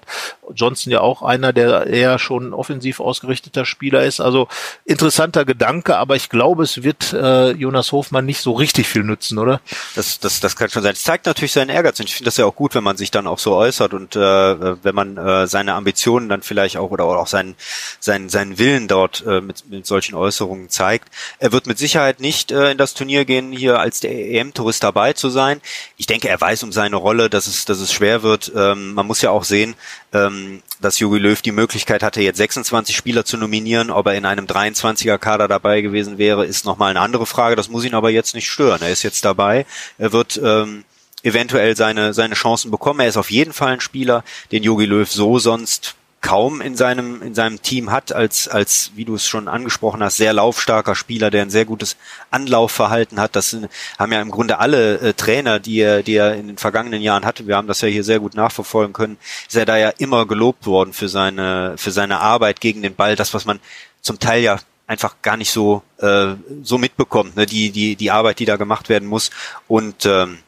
Johnson ja auch einer, der eher schon offensiv ausgerichteter Spieler ist. Also interessanter Gedanke, aber ich glaube, es wird äh, Jonas Hofmann nicht so richtig viel nützen, oder? Das, das, das kann schon sein. Es zeigt natürlich seinen Ehrgeiz und ich finde das ja auch gut, wenn man sich dann auch so äußert und äh, wenn man äh, seine Ambitionen Emotionen dann vielleicht auch oder auch seinen, seinen, seinen Willen dort äh, mit, mit solchen Äußerungen zeigt. Er wird mit Sicherheit nicht äh, in das Turnier gehen, hier als der EM-Tourist dabei zu sein. Ich denke, er weiß um seine Rolle, dass es, dass es schwer wird. Ähm, man muss ja auch sehen, ähm, dass Jogi Löw die Möglichkeit hatte, jetzt 26 Spieler zu nominieren. Ob er in einem 23er Kader dabei gewesen wäre, ist nochmal eine andere Frage. Das muss ihn aber jetzt nicht stören. Er ist jetzt dabei. Er wird ähm, eventuell seine, seine Chancen bekommen. Er ist auf jeden Fall ein Spieler, den Jogi Löw so sonst kaum in seinem in seinem Team hat als als wie du es schon angesprochen hast sehr laufstarker Spieler, der ein sehr gutes Anlaufverhalten hat. Das sind, haben ja im Grunde alle äh, Trainer, die er die er in den vergangenen Jahren hatte. Wir haben das ja hier sehr gut nachverfolgen können. Ist er da ja immer gelobt worden für seine für seine Arbeit gegen den Ball. Das was man zum Teil ja einfach gar nicht so äh, so mitbekommt. Ne? Die die die Arbeit, die da gemacht werden muss und ähm,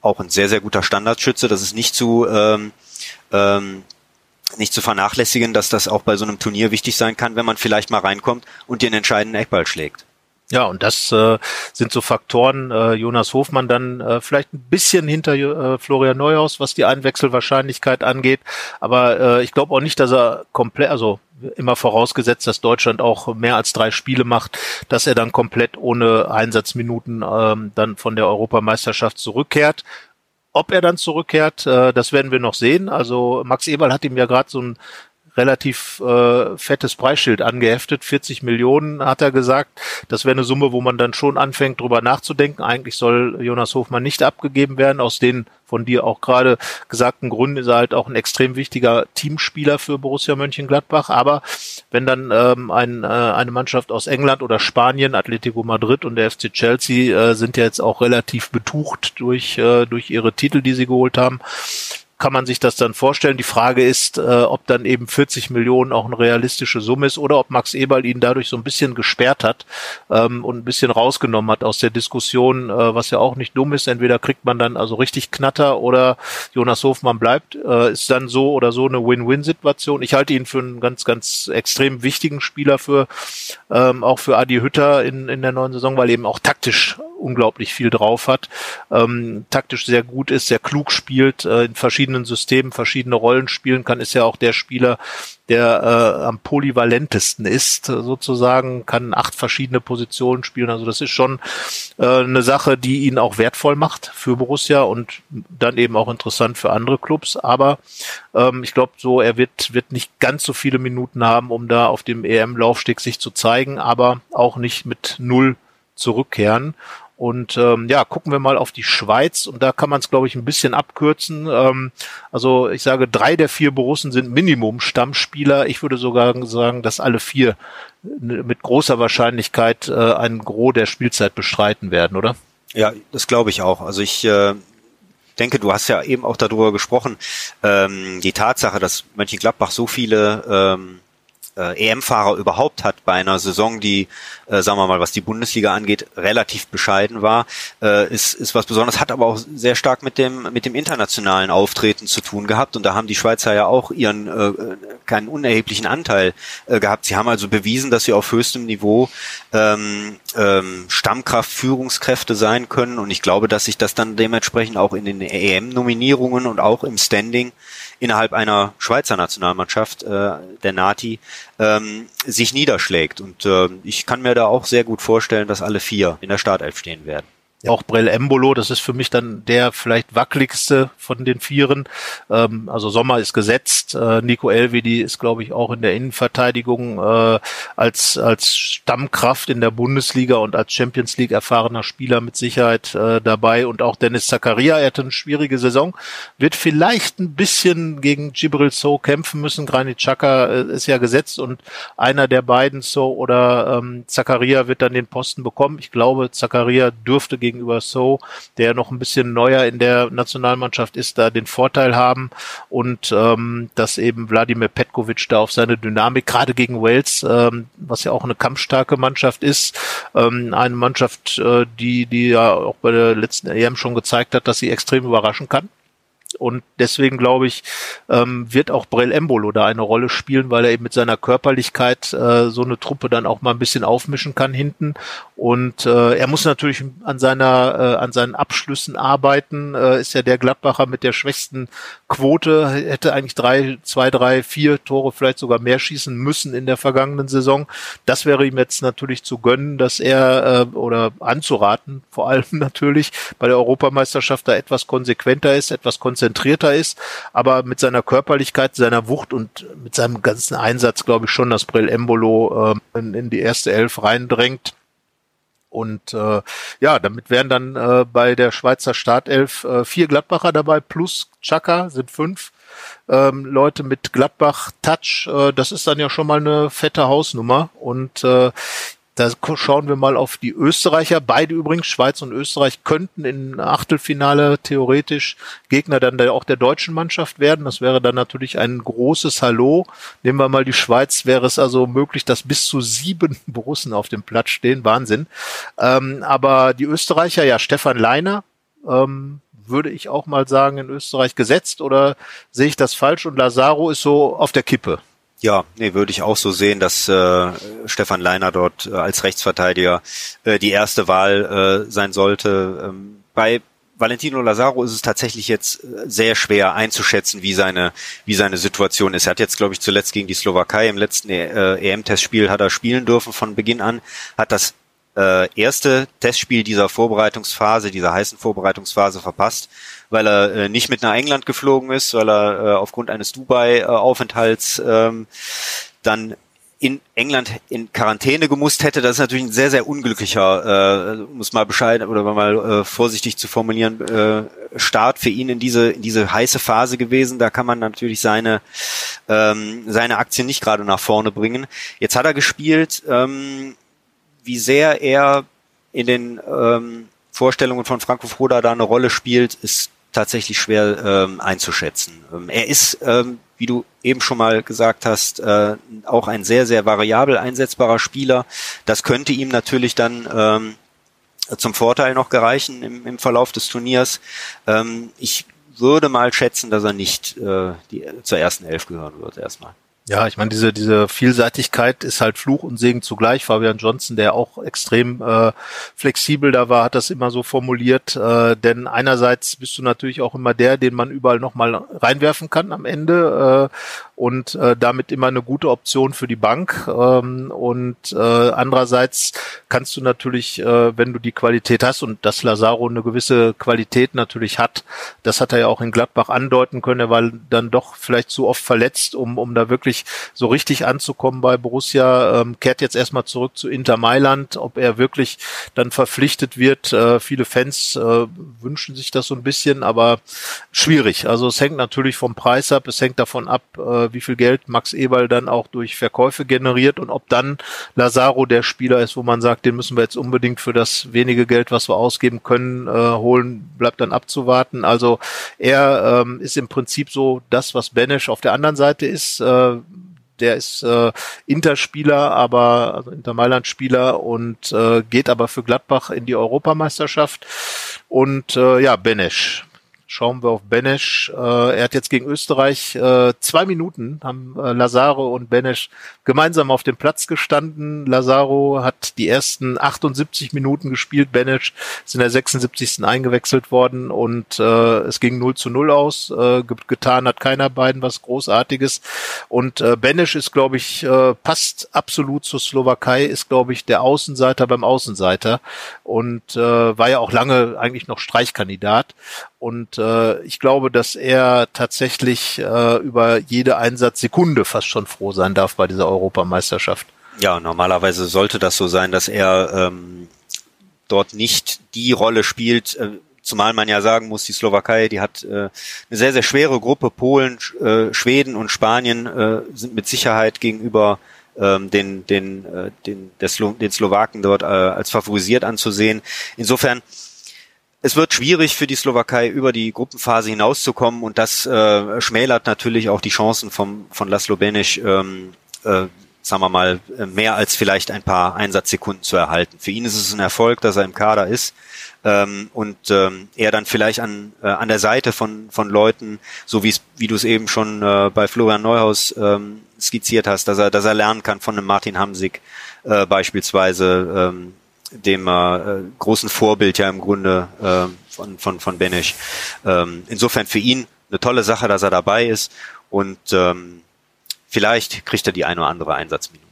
auch ein sehr sehr guter Standardschütze. Das ist nicht zu ähm, ähm, nicht zu vernachlässigen, dass das auch bei so einem Turnier wichtig sein kann, wenn man vielleicht mal reinkommt und den entscheidenden Eckball schlägt. Ja, und das äh, sind so Faktoren, äh, Jonas Hofmann dann äh, vielleicht ein bisschen hinter äh, Florian Neuhaus, was die Einwechselwahrscheinlichkeit angeht. Aber äh, ich glaube auch nicht, dass er komplett, also immer vorausgesetzt, dass Deutschland auch mehr als drei Spiele macht, dass er dann komplett ohne Einsatzminuten ähm, dann von der Europameisterschaft zurückkehrt. Ob er dann zurückkehrt, äh, das werden wir noch sehen. Also Max Eberl hat ihm ja gerade so ein relativ äh, fettes Preisschild angeheftet. 40 Millionen hat er gesagt. Das wäre eine Summe, wo man dann schon anfängt, drüber nachzudenken. Eigentlich soll Jonas Hofmann nicht abgegeben werden. Aus den von dir auch gerade gesagten Gründen ist er halt auch ein extrem wichtiger Teamspieler für Borussia Mönchengladbach. Aber wenn dann ähm, ein, äh, eine Mannschaft aus England oder Spanien, Atletico Madrid und der FC Chelsea äh, sind ja jetzt auch relativ betucht durch, äh, durch ihre Titel, die sie geholt haben, kann man sich das dann vorstellen. Die Frage ist, äh, ob dann eben 40 Millionen auch eine realistische Summe ist oder ob Max Eberl ihn dadurch so ein bisschen gesperrt hat ähm, und ein bisschen rausgenommen hat aus der Diskussion, äh, was ja auch nicht dumm ist. Entweder kriegt man dann also richtig Knatter oder Jonas Hofmann bleibt. Äh, ist dann so oder so eine Win-Win-Situation. Ich halte ihn für einen ganz, ganz extrem wichtigen Spieler für ähm, auch für Adi Hütter in, in der neuen Saison, weil eben auch taktisch unglaublich viel drauf hat, ähm, taktisch sehr gut ist, sehr klug spielt, äh, in verschiedenen Systemen verschiedene Rollen spielen kann, ist ja auch der Spieler, der äh, am polyvalentesten ist, sozusagen, kann acht verschiedene Positionen spielen. Also das ist schon äh, eine Sache, die ihn auch wertvoll macht für Borussia und dann eben auch interessant für andere Clubs. Aber ähm, ich glaube, so er wird wird nicht ganz so viele Minuten haben, um da auf dem EM-Laufsteg sich zu zeigen, aber auch nicht mit null zurückkehren. Und ähm, ja, gucken wir mal auf die Schweiz und da kann man es, glaube ich, ein bisschen abkürzen. Ähm, also ich sage, drei der vier Borussen sind Minimum Stammspieler. Ich würde sogar sagen, dass alle vier mit großer Wahrscheinlichkeit äh, einen Gros der Spielzeit bestreiten werden, oder? Ja, das glaube ich auch. Also ich äh, denke, du hast ja eben auch darüber gesprochen, ähm, die Tatsache, dass Mönchengladbach so viele ähm, äh, EM-Fahrer überhaupt hat bei einer Saison, die, äh, sagen wir mal, was die Bundesliga angeht, relativ bescheiden war, äh, ist, ist was Besonderes, hat aber auch sehr stark mit dem, mit dem internationalen Auftreten zu tun gehabt und da haben die Schweizer ja auch ihren äh, keinen unerheblichen Anteil äh, gehabt. Sie haben also bewiesen, dass sie auf höchstem Niveau ähm, ähm, Stammkraft, Führungskräfte sein können und ich glaube, dass sich das dann dementsprechend auch in den EM-Nominierungen und auch im Standing innerhalb einer Schweizer Nationalmannschaft, äh, der Nati, ähm, sich niederschlägt. Und äh, ich kann mir da auch sehr gut vorstellen, dass alle vier in der Startelf stehen werden. Auch Brell Embolo, das ist für mich dann der vielleicht wackeligste von den Vieren. Ähm, also Sommer ist gesetzt. Äh, Nico Elvedi ist, glaube ich, auch in der Innenverteidigung äh, als, als Stammkraft in der Bundesliga und als Champions League erfahrener Spieler mit Sicherheit äh, dabei. Und auch Dennis Zakaria, er hatte eine schwierige Saison, wird vielleicht ein bisschen gegen Gibril So kämpfen müssen. Granit Xhaka äh, ist ja gesetzt und einer der beiden, So oder ähm, Zakaria, wird dann den Posten bekommen. Ich glaube, Zakaria dürfte gegen gegenüber So, der noch ein bisschen neuer in der Nationalmannschaft ist, da den Vorteil haben und ähm, dass eben Wladimir Petkovic da auf seine Dynamik, gerade gegen Wales, ähm, was ja auch eine kampfstarke Mannschaft ist, ähm, eine Mannschaft, äh, die, die ja auch bei der letzten EM schon gezeigt hat, dass sie extrem überraschen kann. Und deswegen glaube ich, ähm, wird auch Brell Embolo da eine Rolle spielen, weil er eben mit seiner Körperlichkeit äh, so eine Truppe dann auch mal ein bisschen aufmischen kann hinten. Und äh, er muss natürlich an seiner, äh, an seinen Abschlüssen arbeiten. Äh, ist ja der Gladbacher mit der schwächsten Quote, hätte eigentlich drei, zwei, drei, vier Tore vielleicht sogar mehr schießen müssen in der vergangenen Saison. Das wäre ihm jetzt natürlich zu gönnen, dass er äh, oder anzuraten, vor allem [LAUGHS] natürlich bei der Europameisterschaft da etwas konsequenter ist, etwas konsequenter konzentrierter ist, aber mit seiner Körperlichkeit, seiner Wucht und mit seinem ganzen Einsatz glaube ich schon, dass Brill Embolo äh, in, in die erste Elf reindrängt. Und äh, ja, damit wären dann äh, bei der Schweizer Startelf äh, vier Gladbacher dabei plus Chaka sind fünf ähm, Leute mit Gladbach Touch. Äh, das ist dann ja schon mal eine fette Hausnummer. Und äh, da schauen wir mal auf die Österreicher. Beide übrigens, Schweiz und Österreich, könnten in Achtelfinale theoretisch Gegner dann auch der deutschen Mannschaft werden. Das wäre dann natürlich ein großes Hallo. Nehmen wir mal die Schweiz, wäre es also möglich, dass bis zu sieben [LAUGHS] Borussen auf dem Platz stehen. Wahnsinn. Ähm, aber die Österreicher, ja, Stefan Leiner, ähm, würde ich auch mal sagen, in Österreich gesetzt oder sehe ich das falsch? Und Lazaro ist so auf der Kippe. Ja, nee, würde ich auch so sehen, dass äh, Stefan Leiner dort äh, als Rechtsverteidiger äh, die erste Wahl äh, sein sollte. Ähm, bei Valentino Lazaro ist es tatsächlich jetzt äh, sehr schwer einzuschätzen, wie seine wie seine Situation ist. Er hat jetzt, glaube ich, zuletzt gegen die Slowakei im letzten äh, EM-Testspiel hat er spielen dürfen von Beginn an, hat das äh, erste Testspiel dieser Vorbereitungsphase, dieser heißen Vorbereitungsphase verpasst, weil er äh, nicht mit nach England geflogen ist, weil er äh, aufgrund eines Dubai-Aufenthalts ähm, dann in England in Quarantäne gemusst hätte, das ist natürlich ein sehr, sehr unglücklicher, äh, muss mal Bescheid oder mal äh, vorsichtig zu formulieren, äh, Start für ihn in diese, in diese heiße Phase gewesen. Da kann man natürlich seine, ähm, seine Aktien nicht gerade nach vorne bringen. Jetzt hat er gespielt, ähm, wie sehr er in den ähm, Vorstellungen von Franco Foda da eine Rolle spielt, ist tatsächlich schwer ähm, einzuschätzen. Ähm, er ist, ähm, wie du eben schon mal gesagt hast, äh, auch ein sehr, sehr variabel einsetzbarer Spieler. Das könnte ihm natürlich dann ähm, zum Vorteil noch gereichen im, im Verlauf des Turniers. Ähm, ich würde mal schätzen, dass er nicht äh, die, zur ersten Elf gehören wird erstmal. Ja, ich meine, diese, diese Vielseitigkeit ist halt Fluch und Segen zugleich. Fabian Johnson, der auch extrem äh, flexibel da war, hat das immer so formuliert. Äh, denn einerseits bist du natürlich auch immer der, den man überall nochmal reinwerfen kann am Ende äh, und äh, damit immer eine gute Option für die Bank. Ähm, und äh, andererseits kannst du natürlich, äh, wenn du die Qualität hast und dass Lazaro eine gewisse Qualität natürlich hat, das hat er ja auch in Gladbach andeuten können. Er war dann doch vielleicht zu oft verletzt, um, um da wirklich so richtig anzukommen bei Borussia. Ähm, kehrt jetzt erstmal zurück zu Inter Mailand. Ob er wirklich dann verpflichtet wird, äh, viele Fans äh, wünschen sich das so ein bisschen, aber schwierig. Also es hängt natürlich vom Preis ab, es hängt davon ab, äh, wie viel Geld Max Eberl dann auch durch Verkäufe generiert und ob dann Lazaro der Spieler ist, wo man sagt, den müssen wir jetzt unbedingt für das wenige Geld, was wir ausgeben können, äh, holen, bleibt dann abzuwarten. Also er ähm, ist im Prinzip so das, was Benesch auf der anderen Seite ist. Äh, der ist äh, Interspieler, aber also Inter Mailand Spieler und äh, geht aber für Gladbach in die Europameisterschaft. Und äh, ja, Benesch schauen wir auf Benesch. Äh, er hat jetzt gegen Österreich äh, zwei Minuten, haben äh, Lazaro und Benesch gemeinsam auf dem Platz gestanden. Lazaro hat die ersten 78 Minuten gespielt, Benesch ist in der 76. eingewechselt worden und äh, es ging 0 zu 0 aus. Äh, getan hat keiner beiden was Großartiges. Und äh, Benesch ist, glaube ich, äh, passt absolut zur Slowakei, ist, glaube ich, der Außenseiter beim Außenseiter und äh, war ja auch lange eigentlich noch Streichkandidat. Und äh, ich glaube, dass er tatsächlich äh, über jede Einsatzsekunde fast schon froh sein darf bei dieser Europameisterschaft. Ja, normalerweise sollte das so sein, dass er ähm, dort nicht die Rolle spielt, äh, zumal man ja sagen muss, die Slowakei, die hat äh, eine sehr, sehr schwere Gruppe. Polen, äh, Schweden und Spanien äh, sind mit Sicherheit gegenüber ähm, den, den, äh, den, der Slo den Slowaken dort äh, als favorisiert anzusehen. Insofern es wird schwierig für die Slowakei über die Gruppenphase hinauszukommen und das äh, schmälert natürlich auch die Chancen vom, von Laszlo Benic, ähm, äh, sagen wir mal, mehr als vielleicht ein paar Einsatzsekunden zu erhalten. Für ihn ist es ein Erfolg, dass er im Kader ist ähm, und ähm, er dann vielleicht an, äh, an der Seite von, von Leuten, so wie es, wie du es eben schon äh, bei Florian Neuhaus ähm, skizziert hast, dass er, dass er lernen kann von einem Martin Hamsik äh, beispielsweise, ähm, dem äh, großen Vorbild ja im Grunde äh, von, von, von Benesch. Ähm, insofern für ihn eine tolle Sache, dass er dabei ist und ähm, vielleicht kriegt er die eine oder andere Einsatzminute.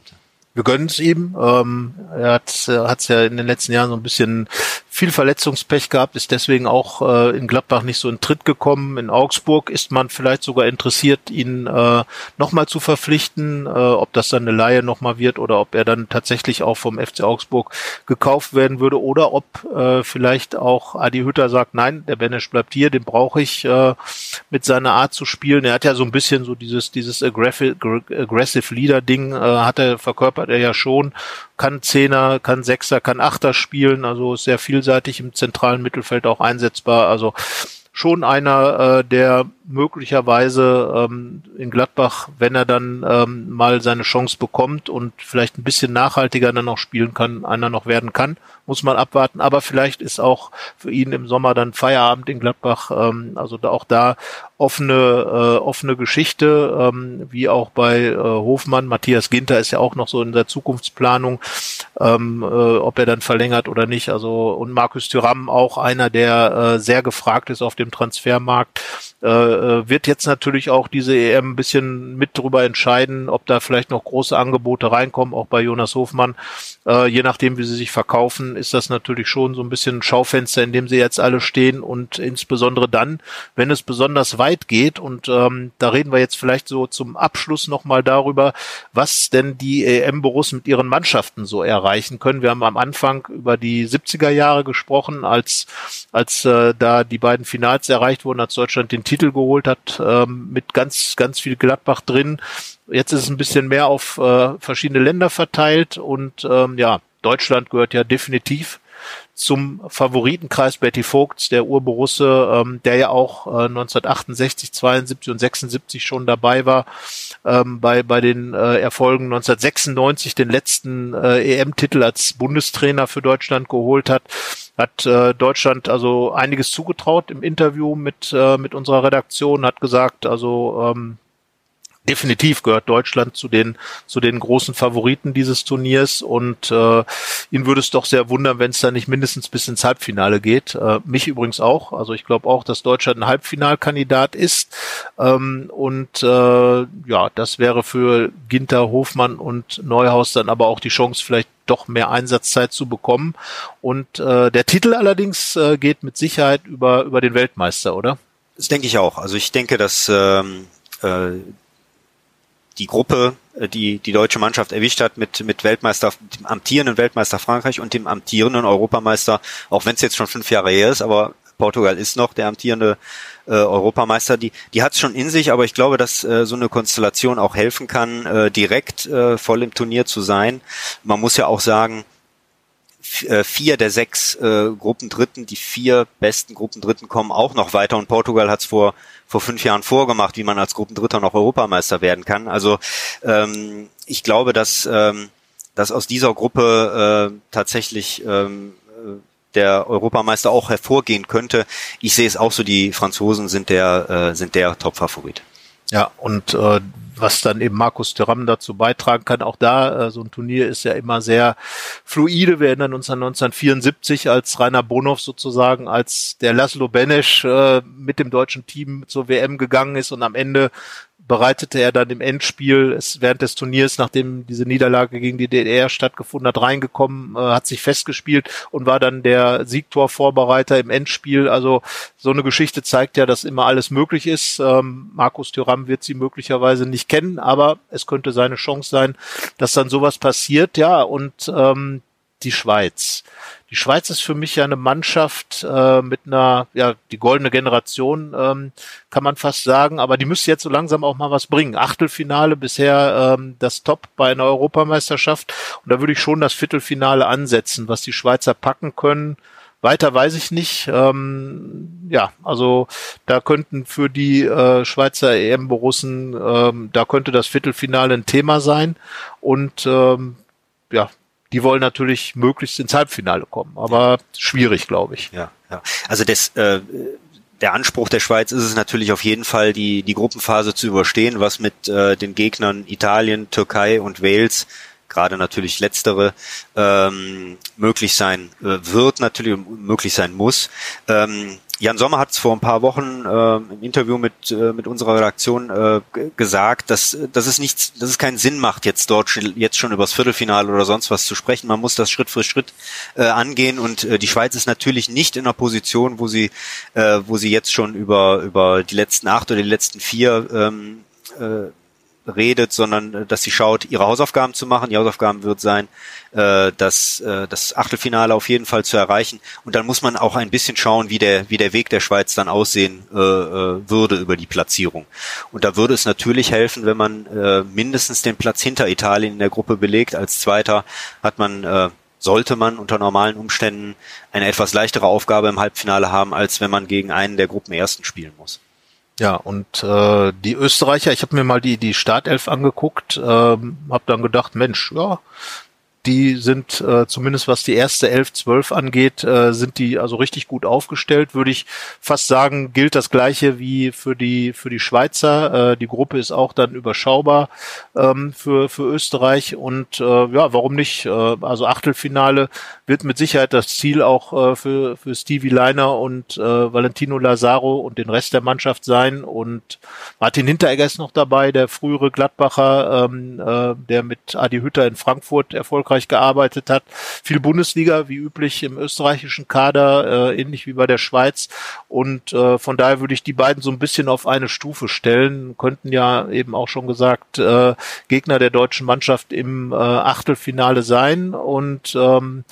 Wir gönnen es ihm. Ähm, er hat es ja in den letzten Jahren so ein bisschen viel Verletzungspech gehabt, ist deswegen auch äh, in Gladbach nicht so in Tritt gekommen. In Augsburg ist man vielleicht sogar interessiert, ihn äh, nochmal zu verpflichten, äh, ob das dann eine Laie nochmal wird oder ob er dann tatsächlich auch vom FC Augsburg gekauft werden würde oder ob äh, vielleicht auch Adi Hütter sagt, nein, der Benesch bleibt hier, den brauche ich äh, mit seiner Art zu spielen. Er hat ja so ein bisschen so dieses, dieses aggressive, aggressive Leader-Ding, äh, hat er, verkörpert er ja schon kann Zehner, kann Sechser, kann Achter spielen, also ist sehr vielseitig im zentralen Mittelfeld auch einsetzbar. Also schon einer, äh, der möglicherweise ähm, in Gladbach, wenn er dann ähm, mal seine Chance bekommt und vielleicht ein bisschen nachhaltiger dann noch spielen kann, einer noch werden kann, muss man abwarten. Aber vielleicht ist auch für ihn im Sommer dann Feierabend in Gladbach. Ähm, also da, auch da offene, äh, offene Geschichte, ähm, wie auch bei äh, Hofmann. Matthias Ginter ist ja auch noch so in der Zukunftsplanung, ähm, äh, ob er dann verlängert oder nicht. Also und Markus Thüram auch einer, der äh, sehr gefragt ist auf dem Transfermarkt. Äh, äh wird jetzt natürlich auch diese EM ein bisschen mit drüber entscheiden, ob da vielleicht noch große Angebote reinkommen, auch bei Jonas Hofmann. Äh, je nachdem, wie sie sich verkaufen, ist das natürlich schon so ein bisschen ein Schaufenster, in dem sie jetzt alle stehen und insbesondere dann, wenn es besonders weit geht und ähm, da reden wir jetzt vielleicht so zum Abschluss nochmal darüber, was denn die EM-Büros mit ihren Mannschaften so erreichen können. Wir haben am Anfang über die 70er Jahre gesprochen, als, als äh, da die beiden Finals erreicht wurden, als Deutschland den Titel geholt hat, ähm, mit ganz, ganz viel Gladbach drin. Jetzt ist es ein bisschen mehr auf äh, verschiedene Länder verteilt und ähm, ja, Deutschland gehört ja definitiv zum Favoritenkreis Betty Vogts, der Urborusse, ähm, der ja auch äh, 1968, 72 und 76 schon dabei war, ähm, bei, bei den äh, Erfolgen 1996 den letzten äh, EM-Titel als Bundestrainer für Deutschland geholt hat, hat äh, Deutschland also einiges zugetraut im Interview mit, äh, mit unserer Redaktion, hat gesagt, also ähm, definitiv gehört Deutschland zu den zu den großen Favoriten dieses Turniers und äh, ihn würde es doch sehr wundern, wenn es da nicht mindestens bis ins Halbfinale geht. Äh, mich übrigens auch. Also ich glaube auch, dass Deutschland ein Halbfinalkandidat ist ähm, und äh, ja, das wäre für Ginter, Hofmann und Neuhaus dann aber auch die Chance, vielleicht doch mehr Einsatzzeit zu bekommen. Und äh, der Titel allerdings äh, geht mit Sicherheit über über den Weltmeister, oder? Das denke ich auch. Also ich denke, dass ähm, äh, die Gruppe, äh, die die deutsche Mannschaft erwischt hat mit mit Weltmeister, dem amtierenden Weltmeister Frankreich und dem amtierenden Europameister, auch wenn es jetzt schon fünf Jahre her ist, aber Portugal ist noch der amtierende äh, Europameister, die, die hat es schon in sich, aber ich glaube, dass äh, so eine Konstellation auch helfen kann, äh, direkt äh, voll im Turnier zu sein. Man muss ja auch sagen, vier der sechs äh, Gruppendritten, die vier besten Gruppendritten kommen auch noch weiter und Portugal hat es vor vor fünf Jahren vorgemacht, wie man als Gruppendritter noch Europameister werden kann. Also ähm, ich glaube, dass dass, dass aus dieser Gruppe äh, tatsächlich ähm, der Europameister auch hervorgehen könnte. Ich sehe es auch so, die Franzosen sind der, äh, der Top-Favorit. Ja, und äh, was dann eben Markus Thuram dazu beitragen kann, auch da, äh, so ein Turnier ist ja immer sehr fluide. Wir erinnern uns an 1974, als Rainer Bonhoff sozusagen als der Laszlo Benesch äh, mit dem deutschen Team zur WM gegangen ist und am Ende bereitete er dann im Endspiel, während des Turniers, nachdem diese Niederlage gegen die DDR stattgefunden hat, reingekommen, äh, hat sich festgespielt und war dann der Siegtorvorbereiter im Endspiel. Also so eine Geschichte zeigt ja, dass immer alles möglich ist. Ähm, Markus Thüram wird sie möglicherweise nicht kennen, aber es könnte seine Chance sein, dass dann sowas passiert. Ja, und ähm, die Schweiz. Die Schweiz ist für mich ja eine Mannschaft äh, mit einer, ja, die goldene Generation, ähm, kann man fast sagen, aber die müsste jetzt so langsam auch mal was bringen. Achtelfinale bisher ähm, das Top bei einer Europameisterschaft und da würde ich schon das Viertelfinale ansetzen, was die Schweizer packen können. Weiter weiß ich nicht. Ähm, ja, also da könnten für die äh, Schweizer EM-Borussen, ähm, da könnte das Viertelfinale ein Thema sein. Und ähm, ja, die wollen natürlich möglichst ins Halbfinale kommen, aber schwierig, glaube ich. Ja, ja. Also das, äh, der Anspruch der Schweiz ist es natürlich auf jeden Fall, die, die Gruppenphase zu überstehen, was mit äh, den Gegnern Italien, Türkei und Wales gerade natürlich letztere ähm, möglich sein äh, wird, natürlich möglich sein muss. Ähm, Jan Sommer hat es vor ein paar Wochen äh, im Interview mit äh, mit unserer Redaktion äh, gesagt, dass dass es nichts, dass es keinen Sinn macht, jetzt dort jetzt schon über das Viertelfinale oder sonst was zu sprechen. Man muss das Schritt für Schritt äh, angehen und äh, die Schweiz ist natürlich nicht in einer Position, wo sie äh, wo sie jetzt schon über über die letzten acht oder die letzten vier ähm, äh, redet, sondern äh, dass sie schaut, ihre Hausaufgaben zu machen. Die Hausaufgaben wird sein, äh, das, äh, das Achtelfinale auf jeden Fall zu erreichen. Und dann muss man auch ein bisschen schauen, wie der, wie der Weg der Schweiz dann aussehen äh, äh, würde über die Platzierung. Und da würde es natürlich helfen, wenn man äh, mindestens den Platz hinter Italien in der Gruppe belegt. Als Zweiter hat man äh, sollte man unter normalen Umständen eine etwas leichtere Aufgabe im Halbfinale haben, als wenn man gegen einen der Gruppenersten spielen muss. Ja, und äh, die Österreicher, ich habe mir mal die, die Startelf angeguckt, ähm, habe dann gedacht, Mensch, ja, die sind äh, zumindest was die erste 11, 12 angeht, äh, sind die also richtig gut aufgestellt, würde ich fast sagen, gilt das gleiche wie für die für die Schweizer. Äh, die Gruppe ist auch dann überschaubar ähm, für für Österreich und äh, ja, warum nicht? Äh, also Achtelfinale wird mit Sicherheit das Ziel auch äh, für für Stevie Leiner und äh, Valentino Lazaro und den Rest der Mannschaft sein und Martin Hinteregger ist noch dabei, der frühere Gladbacher, ähm, äh, der mit Adi Hütter in Frankfurt erfolgreich erfolgreich gearbeitet hat. Viel Bundesliga, wie üblich im österreichischen Kader, äh, ähnlich wie bei der Schweiz. Und äh, von daher würde ich die beiden so ein bisschen auf eine Stufe stellen. Könnten ja eben auch schon gesagt äh, Gegner der deutschen Mannschaft im äh, Achtelfinale sein. Und ähm,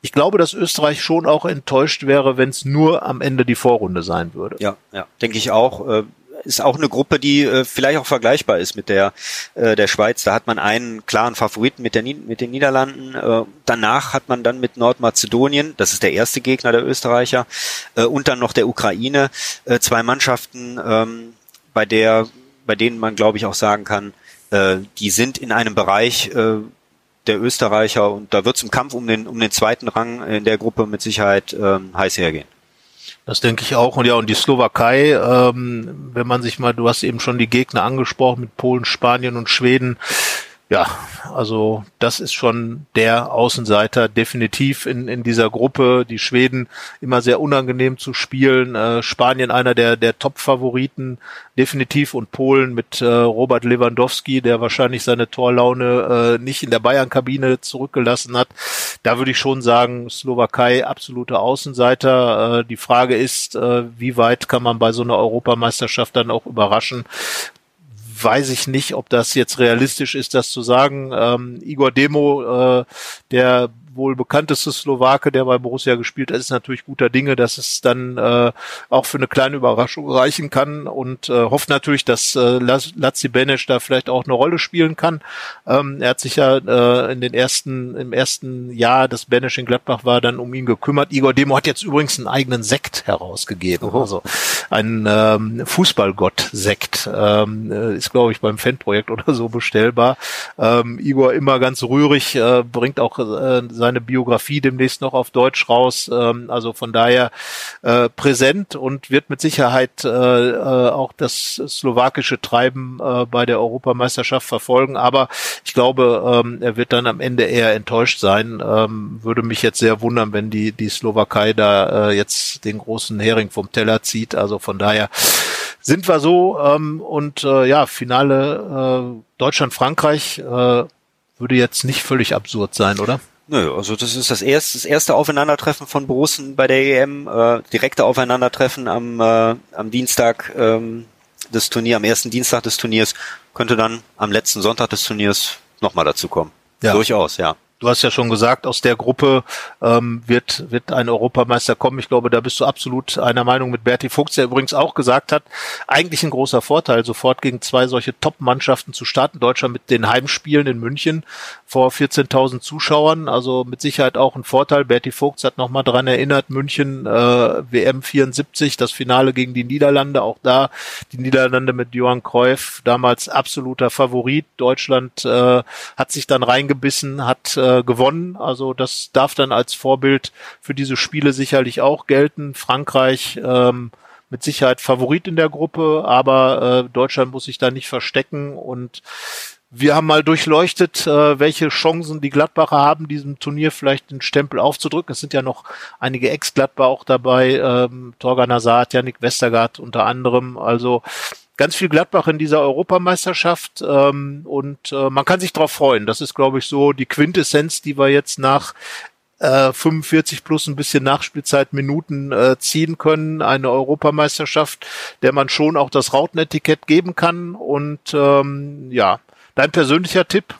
ich glaube, dass Österreich schon auch enttäuscht wäre, wenn es nur am Ende die Vorrunde sein würde. Ja, ja, denke ich auch. Ist auch eine Gruppe, die äh, vielleicht auch vergleichbar ist mit der äh, der Schweiz. Da hat man einen klaren Favoriten mit der mit den Niederlanden. Äh, danach hat man dann mit Nordmazedonien, das ist der erste Gegner der Österreicher, äh, und dann noch der Ukraine äh, zwei Mannschaften, ähm, bei der bei denen man glaube ich auch sagen kann, äh, die sind in einem Bereich äh, der Österreicher und da wird es im Kampf um den um den zweiten Rang in der Gruppe mit Sicherheit ähm, heiß hergehen. Das denke ich auch. Und ja, und die Slowakei, ähm, wenn man sich mal, du hast eben schon die Gegner angesprochen mit Polen, Spanien und Schweden. Ja, also das ist schon der Außenseiter definitiv in, in dieser Gruppe. Die Schweden immer sehr unangenehm zu spielen. Äh, Spanien einer der, der Top-Favoriten definitiv und Polen mit äh, Robert Lewandowski, der wahrscheinlich seine Torlaune äh, nicht in der Bayern-Kabine zurückgelassen hat. Da würde ich schon sagen, Slowakei absolute Außenseiter. Äh, die Frage ist, äh, wie weit kann man bei so einer Europameisterschaft dann auch überraschen? Weiß ich nicht, ob das jetzt realistisch ist, das zu sagen. Ähm, Igor Demo, äh, der wohl bekannteste Slowake, der bei Borussia gespielt hat, ist natürlich guter Dinge, dass es dann äh, auch für eine kleine Überraschung reichen kann und äh, hofft natürlich, dass äh, Lazzi Benesch da vielleicht auch eine Rolle spielen kann. Ähm, er hat sich ja äh, in den ersten, im ersten Jahr, dass Benesch in Gladbach war, dann um ihn gekümmert. Igor Demo hat jetzt übrigens einen eigenen Sekt herausgegeben, Oho. also ein ähm, Fußballgott-Sekt ähm, äh, ist, glaube ich, beim Fanprojekt [LAUGHS] oder so bestellbar. Ähm, Igor immer ganz rührig, äh, bringt auch äh, seine Biografie demnächst noch auf Deutsch raus. Ähm, also von daher äh, präsent und wird mit Sicherheit äh, äh, auch das slowakische Treiben äh, bei der Europameisterschaft verfolgen. Aber ich glaube, ähm, er wird dann am Ende eher enttäuscht sein. Ähm, würde mich jetzt sehr wundern, wenn die, die Slowakei da äh, jetzt den großen Hering vom Teller zieht. Also von daher sind wir so ähm, und äh, ja, Finale äh, Deutschland-Frankreich äh, würde jetzt nicht völlig absurd sein, oder? Nö, also das ist das erste, das erste Aufeinandertreffen von Borussen bei der EM, äh, direkte Aufeinandertreffen am, äh, am Dienstag ähm, des Turniers, am ersten Dienstag des Turniers, könnte dann am letzten Sonntag des Turniers nochmal dazu kommen. Ja. Durchaus, ja. Du hast ja schon gesagt, aus der Gruppe ähm, wird, wird ein Europameister kommen. Ich glaube, da bist du absolut einer Meinung mit Berti Fuchs, der übrigens auch gesagt hat, eigentlich ein großer Vorteil, sofort gegen zwei solche Top-Mannschaften zu starten. Deutschland mit den Heimspielen in München vor 14.000 Zuschauern, also mit Sicherheit auch ein Vorteil. Berti Fuchs hat nochmal dran erinnert, München äh, WM 74, das Finale gegen die Niederlande, auch da die Niederlande mit Johann Cruyff, damals absoluter Favorit. Deutschland äh, hat sich dann reingebissen, hat äh, gewonnen. Also das darf dann als Vorbild für diese Spiele sicherlich auch gelten. Frankreich ähm, mit Sicherheit Favorit in der Gruppe, aber äh, Deutschland muss sich da nicht verstecken und wir haben mal durchleuchtet, äh, welche Chancen die Gladbacher haben, diesem Turnier vielleicht den Stempel aufzudrücken. Es sind ja noch einige Ex-Gladbacher auch dabei, ähm, Torgan Hazard, Yannick Westergaard unter anderem. Also ganz viel Gladbach in dieser Europameisterschaft ähm, und äh, man kann sich darauf freuen. Das ist, glaube ich, so die Quintessenz, die wir jetzt nach äh, 45 plus ein bisschen Nachspielzeit Minuten äh, ziehen können. Eine Europameisterschaft, der man schon auch das Rautenetikett geben kann. Und ähm, ja, dein persönlicher Tipp?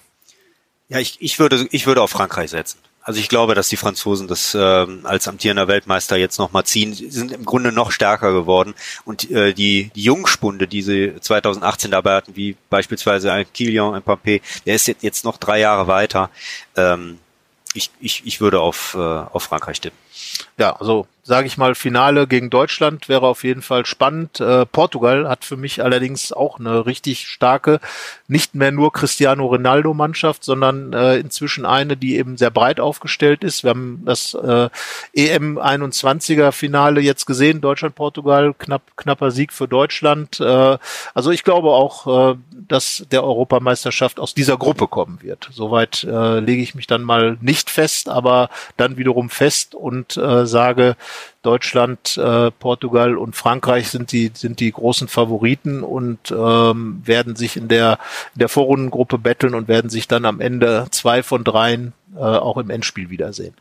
Ja, ich, ich würde ich würde auf Frankreich setzen. Also ich glaube, dass die Franzosen das äh, als amtierender Weltmeister jetzt nochmal ziehen. Sie sind im Grunde noch stärker geworden. Und äh, die, die Jungspunde, die sie 2018 dabei hatten, wie beispielsweise ein Kilian Mbappé, der ist jetzt, jetzt noch drei Jahre weiter. Ähm, ich, ich, ich würde auf, äh, auf Frankreich tippen. Ja, also sage ich mal, Finale gegen Deutschland wäre auf jeden Fall spannend. Äh, Portugal hat für mich allerdings auch eine richtig starke, nicht mehr nur Cristiano Ronaldo Mannschaft, sondern äh, inzwischen eine, die eben sehr breit aufgestellt ist. Wir haben das äh, EM 21er Finale jetzt gesehen, Deutschland Portugal, knapp knapper Sieg für Deutschland. Äh, also ich glaube auch, äh, dass der Europameisterschaft aus dieser Gruppe kommen wird. Soweit äh, lege ich mich dann mal nicht fest, aber dann wiederum fest und äh, sage, Deutschland, äh, Portugal und Frankreich sind die, sind die großen Favoriten und ähm, werden sich in der, in der Vorrundengruppe betteln und werden sich dann am Ende zwei von dreien äh, auch im Endspiel wiedersehen.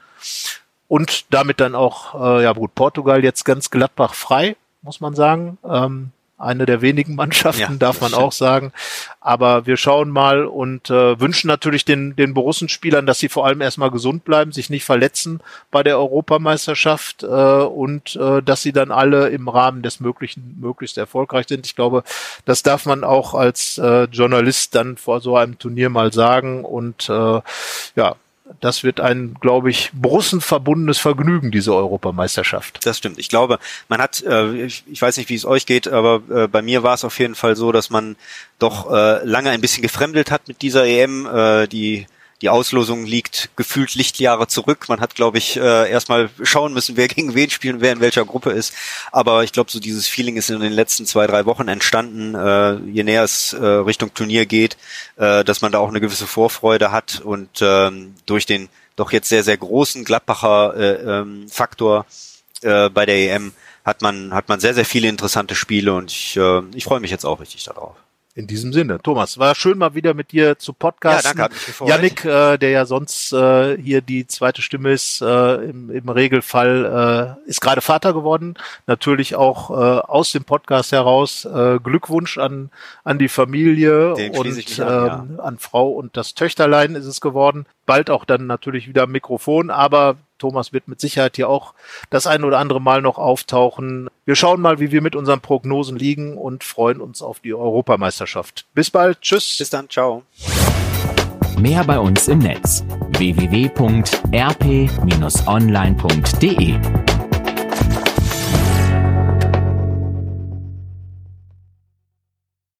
Und damit dann auch, äh, ja gut, Portugal jetzt ganz Gladbach frei, muss man sagen. Ähm, eine der wenigen Mannschaften, ja, darf man auch sagen. Aber wir schauen mal und äh, wünschen natürlich den, den Borussenspielern, dass sie vor allem erstmal gesund bleiben, sich nicht verletzen bei der Europameisterschaft äh, und äh, dass sie dann alle im Rahmen des Möglichen möglichst erfolgreich sind. Ich glaube, das darf man auch als äh, Journalist dann vor so einem Turnier mal sagen. Und äh, ja, das wird ein, glaube ich, brussenverbundenes Vergnügen, diese Europameisterschaft. Das stimmt. Ich glaube, man hat, äh, ich, weiß nicht, wie es euch geht, aber äh, bei mir war es auf jeden Fall so, dass man doch äh, lange ein bisschen gefremdelt hat mit dieser EM. Die die Auslosung liegt gefühlt Lichtjahre zurück. Man hat, glaube ich, äh, erstmal schauen müssen, wer gegen wen spielen, wer in welcher Gruppe ist. Aber ich glaube, so dieses Feeling ist in den letzten zwei, drei Wochen entstanden, äh, je näher es äh, Richtung Turnier geht, äh, dass man da auch eine gewisse Vorfreude hat und ähm, durch den doch jetzt sehr, sehr großen Gladbacher äh, ähm, Faktor bei der EM hat man, hat man sehr, sehr viele interessante Spiele und ich, ich freue mich jetzt auch richtig darauf. In diesem Sinne, Thomas, war schön mal wieder mit dir zu podcasten. Ja, danke. Yannick, äh, der ja sonst äh, hier die zweite Stimme ist, äh, im, im Regelfall äh, ist gerade Vater geworden. Natürlich auch äh, aus dem Podcast heraus äh, Glückwunsch an an die Familie und an, ja. Ähm, an Frau und das Töchterlein ist es geworden. Bald auch dann natürlich wieder Mikrofon, aber Thomas wird mit Sicherheit hier auch das ein oder andere Mal noch auftauchen. Wir schauen mal, wie wir mit unseren Prognosen liegen und freuen uns auf die Europameisterschaft. Bis bald. Tschüss. Bis dann. Ciao. Mehr bei uns im Netz www.rp-online.de